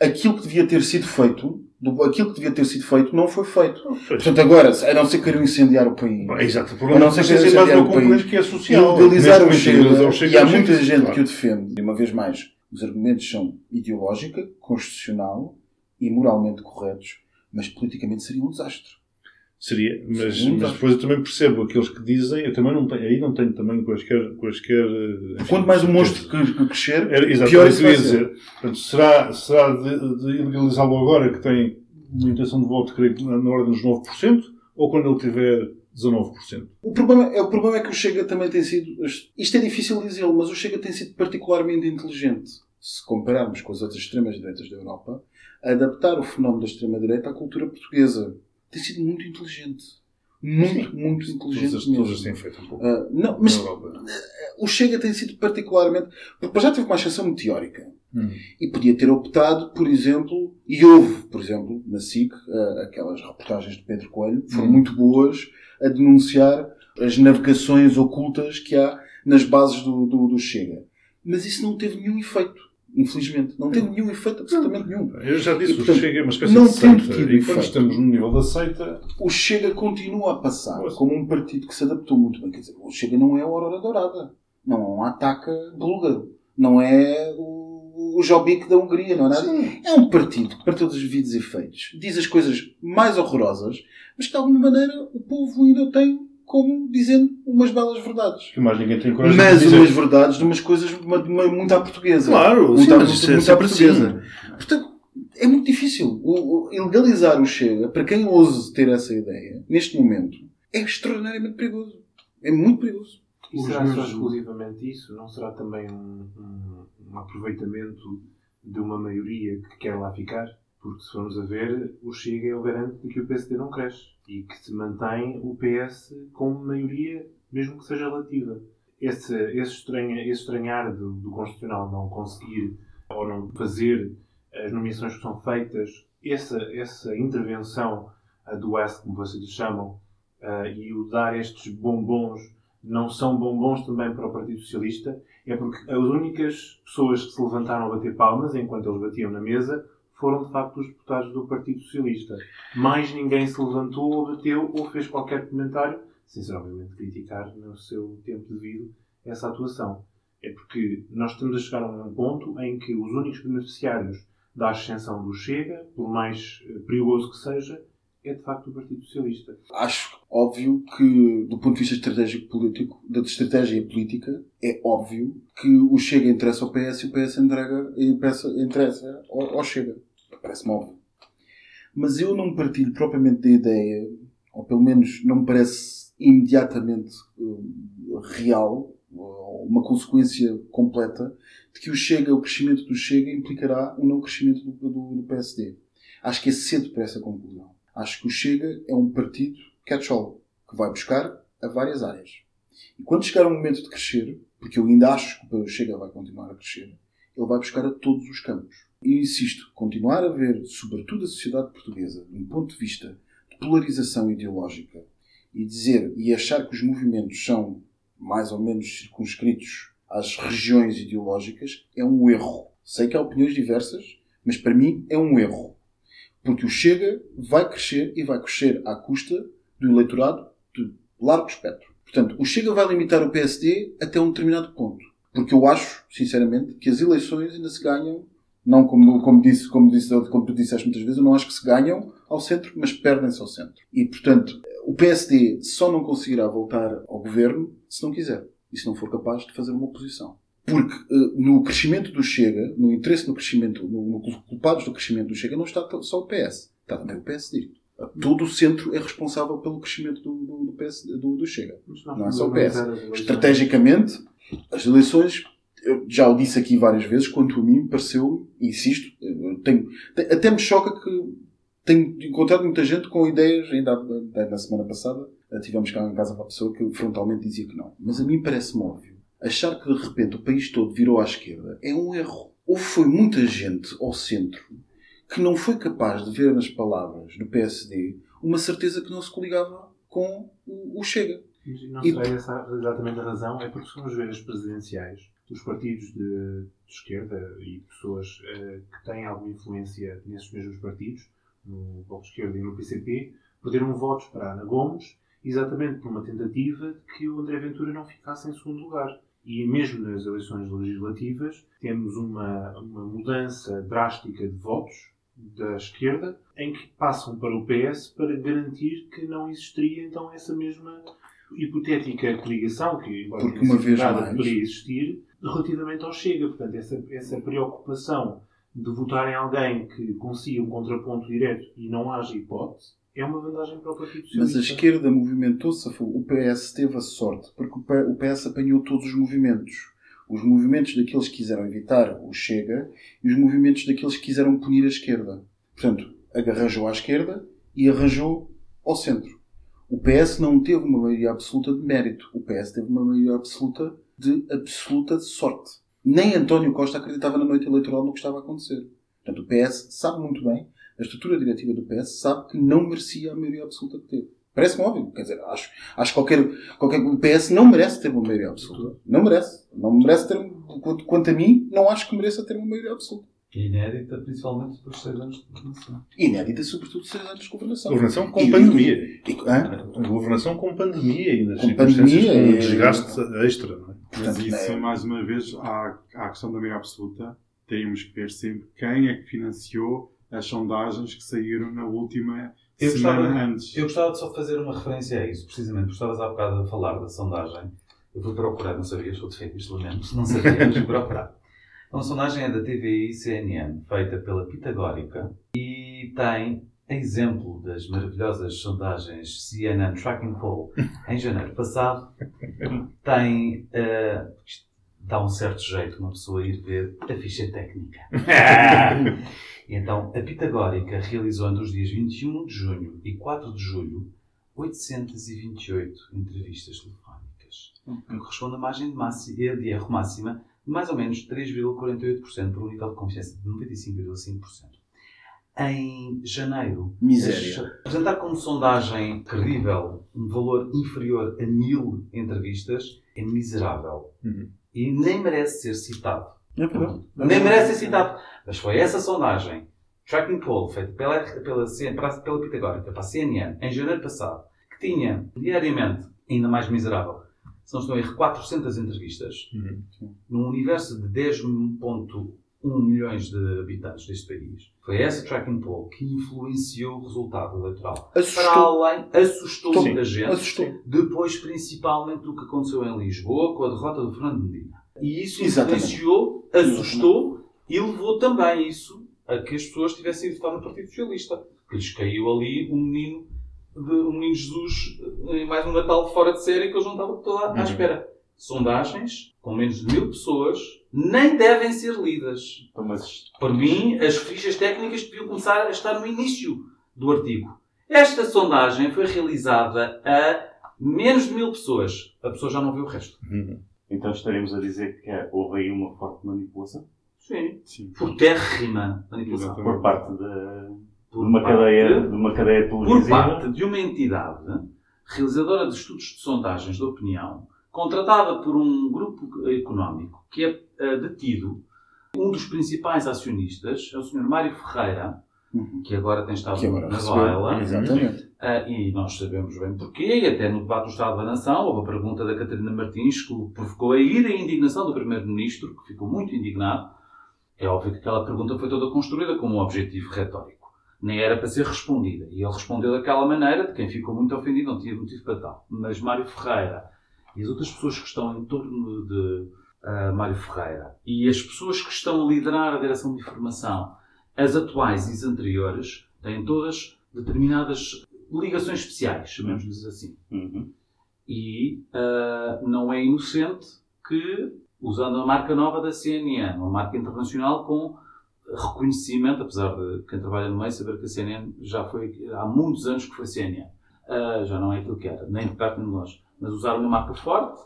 aquilo que devia ter sido feito, do- aquilo que devia ter sido feito, não foi feito. pois, Portanto, agora, a não ser que queiram incendiar o país, é exato. O A não ser é que que seja mais adiar uma o país. que é social. momento, ilegalizar o Chega e há é muita gente claro. que o defende. E uma vez mais, os argumentos são ideológica, constitucional e moralmente corretos, mas politicamente seria um desastre. Seria, mas, Sim, mas depois eu também percebo aqueles que dizem, eu também não tenho, aí não tenho também quaisquer. quaisquer enfim, Quanto mais o monstro que, que crescer, exato, pior isso que vai dizer. Portanto, será, será de, de ilegalizá-lo agora que tem uma intenção de voto, creio que na, na ordem dos 9%, ou quando ele tiver 19%? O problema, é, o problema é que o Chega também tem sido. Isto é difícil dizê-lo, mas o Chega tem sido particularmente inteligente. Se compararmos com as outras extremas-direitas da Europa, a adaptar o fenómeno da extrema-direita à cultura portuguesa. Tem sido muito inteligente. Muito, muito inteligente Todas, mesmo. todas têm feito um pouco. Ah, não, mas Europa. o Chega tem sido particularmente. Porque já teve uma ascensão meteórica. Hum. E podia ter optado, por exemplo, e houve, por exemplo, na SIC, ah, aquelas reportagens de Pedro Coelho, que foram Hum. muito boas a denunciar as navegações ocultas que há nas bases do, do, do Chega. Mas isso não teve nenhum efeito, infelizmente. Não teve nenhum efeito, absolutamente nenhum. Eu já disse, E, portanto, o Chega é uma espécie não de seita. tido E quando estamos no nível da seita, O Chega continua a passar Pois. como um partido que se adaptou muito bem. Quer dizer, o Chega não é a Aurora Dourada. Não é um ataca búlgaro. Não é o, o Jobbik da Hungria. Não é nada. É um partido que, para todos os devidos efeitos, diz as coisas mais horrorosas, mas que de alguma maneira o povo ainda tem como dizendo umas belas verdades. que mais ninguém tem coragem Mas de dizer. umas verdades de umas coisas uma- uma- muito à portuguesa. Claro, muito, sim, à- mas isso é muito à sempre portuguesa. assim. Portanto, é muito difícil. O, o- ilegalizar o Chega, para quem ouse ter essa ideia, neste momento, é extraordinariamente perigoso. É muito perigoso. E Os será meus- só exclusivamente isso? Não será também um, um- um aproveitamento de uma maioria que quer lá ficar? Porque se formos a ver, o Chega é o garante de que o PSD não cresce e que se mantém o PS como maioria, mesmo que seja relativa. Esse, esse, estranha, esse estranhar do, do Constitucional não conseguir ou não fazer as nomeações que são feitas, essa, essa intervenção do S, como vocês chamam, ah, e o dar estes bombons não são bombons também para o Partido Socialista, é porque as únicas pessoas que se levantaram a bater palmas enquanto eles batiam na mesa foram de facto os deputados do Partido Socialista. Mais ninguém se levantou ou bateu ou fez qualquer comentário, obviamente criticar no seu tempo devido essa atuação. É porque nós estamos a chegar a um ponto em que os únicos beneficiários da ascensão do Chega, por mais eh, perigoso que seja, é de facto o Partido Socialista. Acho óbvio que, do ponto de vista estratégico político, da estratégia política, é óbvio que o Chega interessa ao PS e o PS entrega, interessa, interessa ao, ao Chega. Parece-me óbvio. Mas eu não partilho propriamente da ideia, ou pelo menos não me parece imediatamente hum, real, uma consequência completa, de que o Chega, o crescimento do Chega implicará um não crescimento do, do, do PSD. Acho que é cedo para essa conclusão. Acho que o Chega é um partido catch-all, que vai buscar a várias áreas. E quando chegar o momento de crescer, porque eu ainda acho que o Chega vai continuar a crescer, ele vai buscar a todos os campos. Insisto, continuar a ver, sobretudo a sociedade portuguesa, de um ponto de vista de polarização ideológica, e dizer e achar que os movimentos são mais ou menos circunscritos às regiões ideológicas, é um erro. Sei que há opiniões diversas, mas para mim é um erro. Porque o Chega vai crescer e vai crescer à custa do eleitorado de largo espectro. Portanto, o Chega vai limitar o PSD até um determinado ponto. Porque eu acho, sinceramente, que as eleições ainda se ganham, não como, como, disse, como, disse, como tu disseste muitas vezes, eu não acho que se ganham ao centro, mas perdem-se ao centro. E, portanto, o PSD só não conseguirá voltar ao governo se não quiser. E se não for capaz de fazer uma oposição. Porque eh, no crescimento do Chega, no interesse no crescimento, no, no culpados do crescimento do Chega, não está só o PS. Está também o PSD. Todo o centro é responsável pelo crescimento do, do, do, PS, do, do Chega. Não é só o PS. Estrategicamente, as eleições, eu já o disse aqui várias vezes, quanto a mim pareceu, insisto, tenho, até me choca que tenho encontrado muita gente com ideias, ainda na semana passada, tivemos cá em casa uma pessoa que frontalmente dizia que não. Mas a mim parece-me óbvio. Achar que de repente o país todo virou à esquerda é um erro. Ou foi muita gente ao centro que não foi capaz de ver nas palavras do PSD uma certeza que não se coligava com o, Chega. Mas não será essa exatamente a razão? É porque são as vezes presidenciais os partidos de, de esquerda e pessoas uh, que têm alguma influência nesses mesmos partidos, no Bloco de Esquerda e no PCP, perderam votos para Ana Gomes exatamente por uma tentativa de que o André Ventura não ficasse em segundo lugar. E mesmo nas eleições legislativas temos uma, uma mudança drástica de votos da esquerda em que passam para o PS para garantir que não existiria então essa mesma hipotética coligação que, embora Porque uma vez mais... poderia existir, relativamente ao Chega. Portanto, essa, essa preocupação de votar em alguém que consiga um contraponto direto e não haja hipótese, é uma vantagem para o Partido Socialista. Mas a esquerda movimentou-se, o PS teve a sorte, porque o PS apanhou todos os movimentos. Os movimentos daqueles que quiseram evitar o Chega e os movimentos daqueles que quiseram punir a esquerda. Portanto, arranjou à esquerda e arranjou ao centro. O PS não teve uma maioria absoluta de mérito. O PS teve uma maioria absoluta de absoluta sorte. Nem António Costa acreditava na noite eleitoral no que estava a acontecer. Portanto, o PS sabe muito bem, a estrutura diretiva do PS sabe que não merecia a maioria absoluta que teve. Parece-me óbvio. Quer dizer, acho, acho que qualquer, qualquer. O PS não merece ter uma maioria absoluta. Não merece. Não merece ter. Quanto, quanto a mim, não acho que mereça ter uma maioria absoluta. Inédita, principalmente por seis anos de governação. Inédita, sobretudo, seis anos de governação. Governação com e, pandemia. E, e, governação com pandemia nas com pandemia com um desgaste extra. Não é? Mas isso, é... mais uma vez, à, à questão da maioria absoluta, teríamos que ver sempre quem é que financiou as sondagens que saíram na última eu semana gostava, antes. Eu gostava de só fazer uma referência a isso, precisamente, porque estavas há bocado a falar da sondagem. Eu vou procurar, não sabia, sou defeito neste lamento, não sabia, mas vou procurar. Uma sondagem é da TVI CNN, feita pela Pitagórica, e tem exemplo das maravilhosas sondagens CNN Tracking Poll em janeiro passado. Tem. Uh, dá um certo jeito uma pessoa ir ver a ficha técnica. e então, a Pitagórica realizou entre os dias 21 de junho e 4 de julho 828 entrevistas telefónicas, que corresponde a margem de, massa, de erro máxima mais ou menos 3,48% por um nível de confiança de 95,5%. Em janeiro, Miséria. apresentar como sondagem credível um valor inferior a mil entrevistas é miserável. Uhum. E nem merece ser citado. É verdade. Nem merece ser citado. Mas foi essa sondagem, tracking poll, feita pela, pela, pela, pela Pitagórica, para a CNN, em janeiro passado, que tinha diariamente, ainda mais miserável, se não estou a erro, 400 entrevistas, uhum. num universo de 10.1 milhões de habitantes deste país. Foi essa tracking poll que influenciou o resultado eleitoral. Assustou. Para além, assustou Sim, muita gente. Assustou. Depois, principalmente, do que aconteceu em Lisboa com a derrota do Fernando Medina. E isso influenciou, assustou e levou também isso a que as pessoas tivessem ido votar no Partido Socialista. Que lhes caiu ali um menino de um menino Jesus eh, mais um Natal fora de série que eles não estavam toda à uhum. espera. Sondagens com menos de mil pessoas nem devem ser lidas. Então, mas... Para mim, as fichas técnicas deviam começar a estar no início do artigo. Esta sondagem foi realizada a menos de mil pessoas. A pessoa já não viu o resto. Uhum. Então estaremos a dizer que houve aí uma forte manipulação? Sim. Sim. Por terrima manipulação. Por parte da de uma, cadeia, de uma cadeia televisiva. Por parte de uma entidade realizadora de estudos de sondagens de opinião, contratada por um grupo económico que é uh, detido. Um dos principais acionistas é o Sr. Mário Ferreira, Uhum. que agora tem estado agora na baila. Exatamente. Ah, e nós sabemos bem porquê, e até no debate do Estado da Nação houve a pergunta da Catarina Martins que provocou a ira e a indignação do Primeiro-Ministro, que ficou muito indignado. É óbvio que aquela pergunta foi toda construída como um objetivo retórico. Nem era para ser respondida. E ele respondeu daquela maneira, de quem ficou muito ofendido, não tinha motivo para tal. Mas Mário Ferreira e as outras pessoas que estão em torno de ah, Mário Ferreira e as pessoas que estão a liderar a direção de informação, as atuais e as anteriores, têm todas determinadas ligações especiais, chamemos-lhes assim. Uhum. E ah, não é inocente que, usando a marca nova da CNN, uma marca internacional com reconhecimento, apesar de quem trabalha no meio saber que a CNN já foi, há muitos anos que foi CNN. Ah, já não é aquilo que era, nem de perto nem de longe. Mas usar uma marca forte,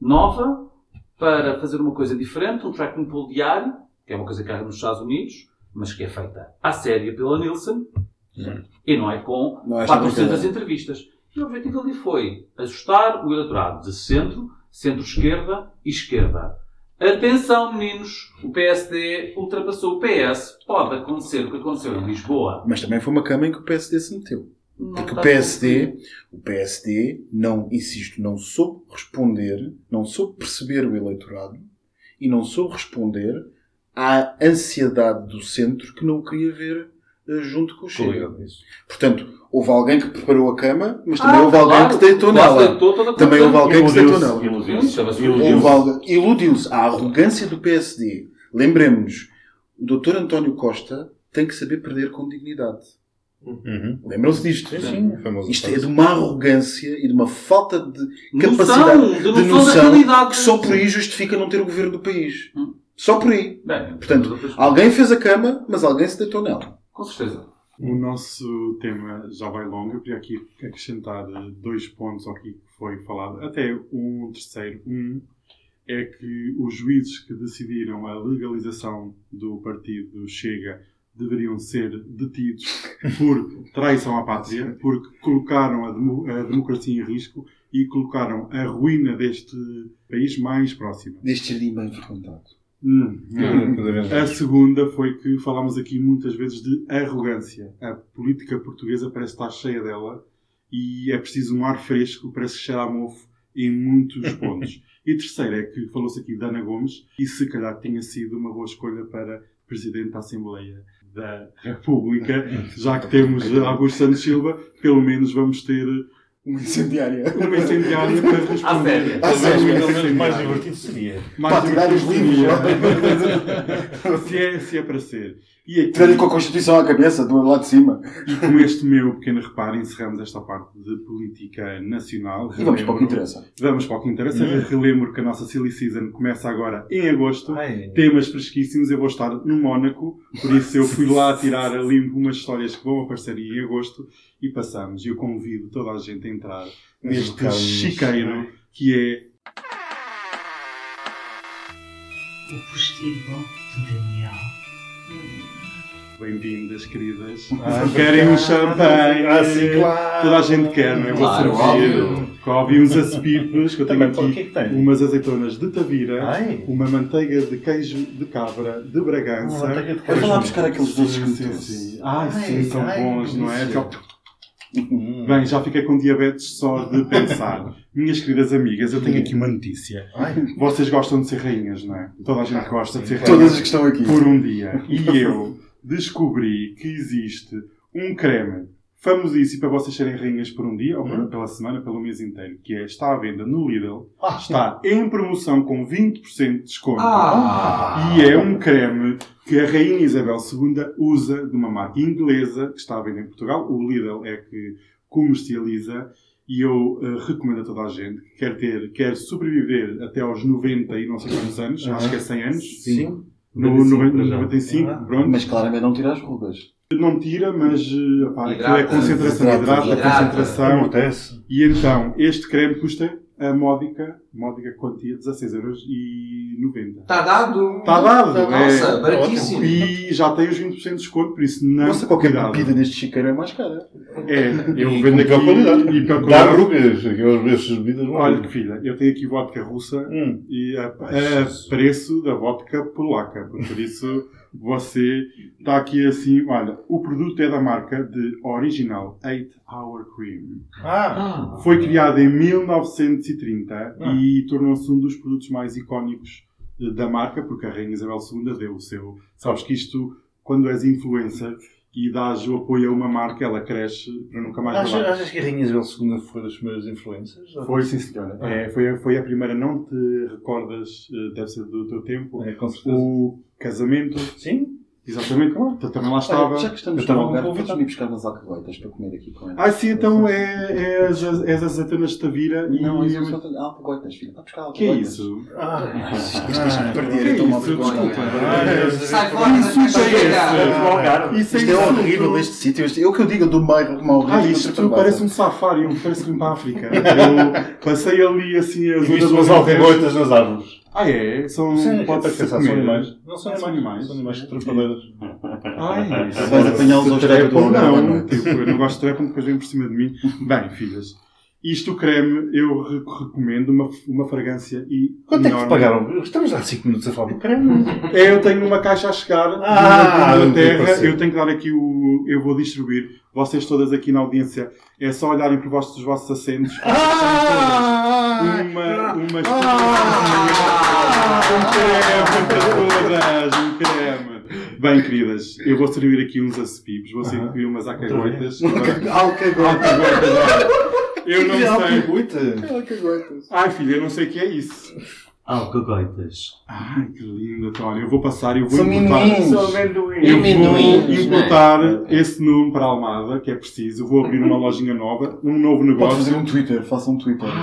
nova, para fazer uma coisa diferente, um tracking pool diário, que é uma coisa que há nos Estados Unidos, mas que é feita à séria pela Nielsen, e não é com Não é esta 400 brincadeira. entrevistas. E o objetivo ali foi ajustar o eleitorado de centro, centro-esquerda e esquerda. Atenção, meninos, o PSD ultrapassou o PS. Pode acontecer o que aconteceu em Lisboa. Mas também foi uma cama em que o PSD se meteu. Não Porque o está PSD, o PSD não, insisto, não soube responder, não soube perceber o eleitorado e não soube responder à ansiedade do centro que não queria ver junto com o Chega. Portanto, houve alguém que preparou a cama, mas também Ah, houve alguém claro, que deitou nela. Também houve alguém que deitou nela. iludiu-se. Iludiu-se. A arrogância do PSD. Lembremos-nos, o Dr. António Costa tem que saber perder com dignidade. Uhum. Lembram-se disto? Sim, sim. Isto é de uma arrogância e de uma falta de Noção, capacidade de de noção, noção da realidade. que só por aí justifica não ter o governo do país. Hum. Só por aí. Bem, Portanto, outras- Alguém fez a cama, mas alguém se deitou nela. Com certeza. O nosso tema já vai longo. Eu queria aqui acrescentar eh, dois pontos ao que foi falado. Até um terceiro. Um é que os juízes que decidiram a legalização do partido Chega deveriam ser detidos por traição à pátria, porque colocaram a, demo- a democracia em risco e colocaram a ruína deste país mais próxima. Deste jardim bem frequentado. Hum, hum. A segunda foi que falámos aqui muitas vezes de arrogância. A política portuguesa parece estar cheia dela e é preciso um ar fresco, parece que cheira a mofo em muitos pontos. E terceiro é que falou-se aqui de Ana Gomes e se calhar tinha sido uma boa escolha para Presidente da Assembleia da República, já que temos Augusto Santos Silva, pelo menos vamos ter Uma incendiária. uma incendiária para responder. À sério. Pelo menos mais divertido seria. Mais Para tirar os livros. seria. se, é, se é para ser. E aqui, com a Constituição à cabeça, do lado de cima. E com este meu pequeno reparo encerramos esta parte de política nacional. E vamos para o que interessa. Vamos para o que interessa. Relembro que a nossa Silly Season começa agora em agosto. Ai. Temas fresquíssimos. Eu vou estar no Mónaco, por isso eu fui lá tirar a limpo umas histórias que vão aparecer em agosto e passamos. E eu convido toda a gente a entrar neste chiqueiro que é O postigo de Daniel. Bem-vindas, queridas. Ah, Querem um champanhe? Ah, sim, claro. Toda a gente quer, não é? Vou Claro, servir. óbvio. Cobre uns acepipos, que eu tenho Também, aqui que é que tem? umas azeitonas de Tavira, Ai. uma manteiga de queijo de cabra de Bragança. Uma manteiga de Vai queijo. lá buscar aqueles doces Sim, que sim, sim. Ai, sim, são bons, não é? Hum. Bem, já fiquei com diabetes só de pensar. Minhas queridas amigas, eu tenho aqui uma notícia. Ai. Vocês gostam de ser rainhas, não é? Toda a gente gosta de ser rainha Todas as que estão aqui. por um dia. E eu descobri que existe um creme famosíssimo para vocês serem rainhas por um dia, ou Hum. pela semana, pelo mês inteiro, que é, está à venda no Lidl, Ah, está em promoção com 20% de desconto. Ah! E é um creme que a Rainha Isabel II usa de uma marca inglesa que está à venda em Portugal. O Lidl é que comercializa e eu eh, recomendo a toda a gente que quer ter, quer sobreviver até aos 90 e não sei quantos anos, Uhum. acho que é 100 anos. Sim. No 95 90, para já. 95, Ah. pronto. Mas claramente não tira as rugas. Não tira, mas eh, aquilo é Hidrata. concentração, Hidrata. hidrata, Hidrata. concentração. Amortece. E então, este creme custa a módica, módica quantia, 16,90€. Está dado. Está dado, é. Nossa, baratíssimo. E já tem os 20% de desconto, por isso não. Nossa, qualquer cuidado. bebida neste chiqueiro é mais cara. É, eu E vendo aqui. qualidade. E Dá rugas. Aquelas vezes bebidas não Olha que filha, eu tenho aqui vodka russa Hum. e a, a preço da vodka polaca. Por isso, Você está aqui assim, olha, o produto é da marca de Original 8 Hour Cream. Ah! Foi criado em 1930 Ah. e tornou-se um dos produtos mais icónicos eh, da marca, porque a Rainha Isabel II deu o seu. Sabes que isto, quando és influencer e dás o apoio a uma marca, ela cresce para nunca mais Achas, acabar. achas que a Rainha Isabel II foi das primeiras influências? Foi, sim, senhora. É, foi, a- foi a primeira, não te recordas, eh, deve ser do teu tempo, É, com certeza. o casamento. Sim? Exatamente, claro. Tu também lá estava. Olha, já que estamos Eu com convidado. me buscar umas alcahuetas para comer aqui com ela. Ah, sim, então é, é as, és as azeitonas de Tavira e. Não, isso só tem alcahuetas, filho. Vai buscar O que é isso? Ah! Perder, Que então uma vergonha. Desculpa. Ah, Sai fora Isso é esse. Isto é horrível este sítio. Isto- Eu que eu digo do meio, como horrível. Ah, isto parece um safari, parece que vim para a África. Eu passei ali assim a E zona Alentejo. alcagoitas nas árvores. Ah, é? São. Sim, pode ser pensar, são animais. Não são são animais. animais. São animais trepadeiras. Ai, Se vais apanhá-los ao Algarve, não não. é? Tipo, eu não gosto de trepam, depois vem por cima de mim. Bem, filhas, isto o creme eu re- recomendo uma, uma fragrância e. Quanto é que te enorme. pagaram? Estamos há 5 minutos a falar do creme. É, eu tenho uma caixa a chegar Ah, da paciência. Eu tenho que dar aqui o. Eu vou distribuir. Vocês todas aqui na audiência, é só olharem para os vossos, os vossos assentos. Ah! Uma. Uma. Ah! Um creme para todas. Um creme. Bem, queridas, eu vou servir aqui uns acepibos. Vou servir umas acagoitas. Alcahuetas. Eu não sei. Alcagoita? Alcahuetas. Ai, filha, eu não sei o que é isso. Alcagoitas. Ai, que lindo. Então, olha, eu vou passar e eu vou São importar. Eu vou importar esse número para a Almada, que é preciso. Eu vou abrir uma lojinha nova, um novo Pode negócio. fazer um Twitter, faça um Twitter.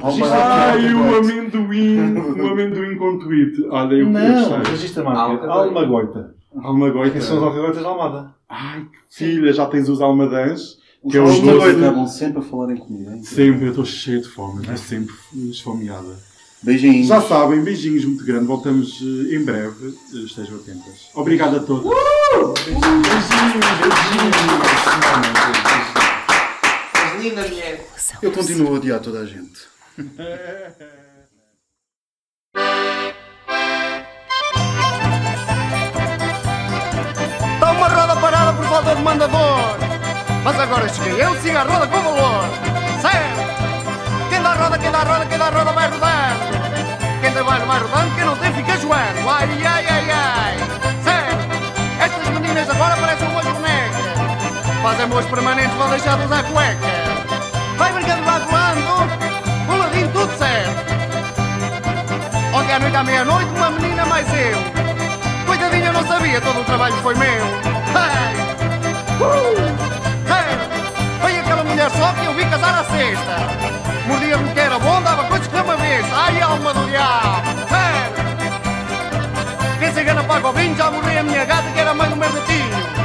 Ai, o amendoim, o amendoim com tweet. Olha, eu Não, gostei. registra a marca. Almagoita. Almagoita. São as alcagoitas da Almada. Ai, filha, já tens os almadãs. Os Que é os doces. acabam sempre a falar em comida. hein? Sempre, eu estou cheio de fome, estou sempre esfomeada. Beijinhos. Já sabem, beijinhos muito grandes. Voltamos eh, em breve. Eh, Estejam atentas. Obrigado a todos. És linda, mulher. Eu continuo a odiar toda a gente. Está uma roda parada por falta de mandador. Mas agora cheguei eu, siga a roda com valor. Certo? Quem dá roda, quem dá roda, quem dá roda vai rodando. Quem baixo vai rodando, quem não tem fica joando. Ai, ai, ai, ai. Certo? Estas meninas agora parecem umas bonecas. Fazem boas permanentes, vão deixar de usar cueca. Vai brincando lá colando, puladinho tudo certo. Ontem à noite à meia-noite, uma menina mais eu. Coitadinha, não sabia, todo o trabalho foi meu. Hey! Uh! Só que eu vi casar à sexta. Mordia-me que era bom, dava coisas que uma vez. Ai, alma do diabo! Hey! Quem se engana paga o vinho, já morri a minha gata que era mãe do meu gatinho.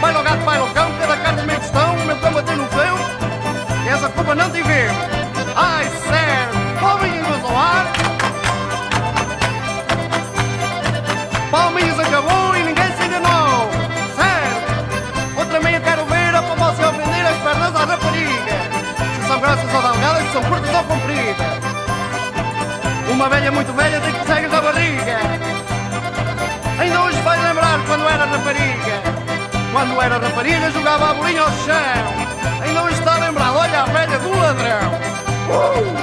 Vai no gato, vai no cão, cada carne meio tostão, meu cão bateu no. E essa culpa não tivemos. Muito velha tem que cegas da barriga. Ainda hoje vai lembrar quando era rapariga. Quando era rapariga jogava a bolinha ao chão. Ainda hoje está lembrado, olha a velha do ladrão. Uh!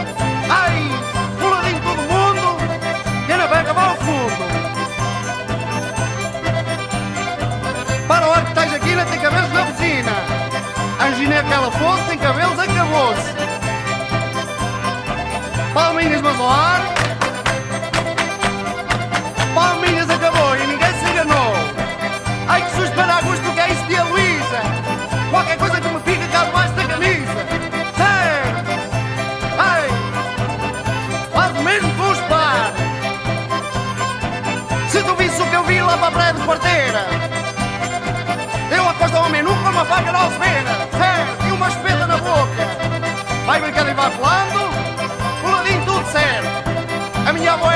Ai, puladinho todo mundo, e ainda vai acabar ao fundo. Para ar que estás aqui, não tem cabelos na buzina. A Angina que ela fosse, tem cabelos, acabou-se. Palminhas, mas ao ar. Palminhas acabou e ninguém se enganou. Ai que susto para Augusto, que é isso de Luísa? Qualquer coisa que me fica cá debaixo da camisa. Sei! Ei, Faz mesmo com os. Se tu visse o que eu vi lá para a praia de parteira. Eu aposto ao menu com uma faca na alveira. Sei! E uma espeta na boca. Vai brincar e vai falando. Puladinho tudo certo. A minha avó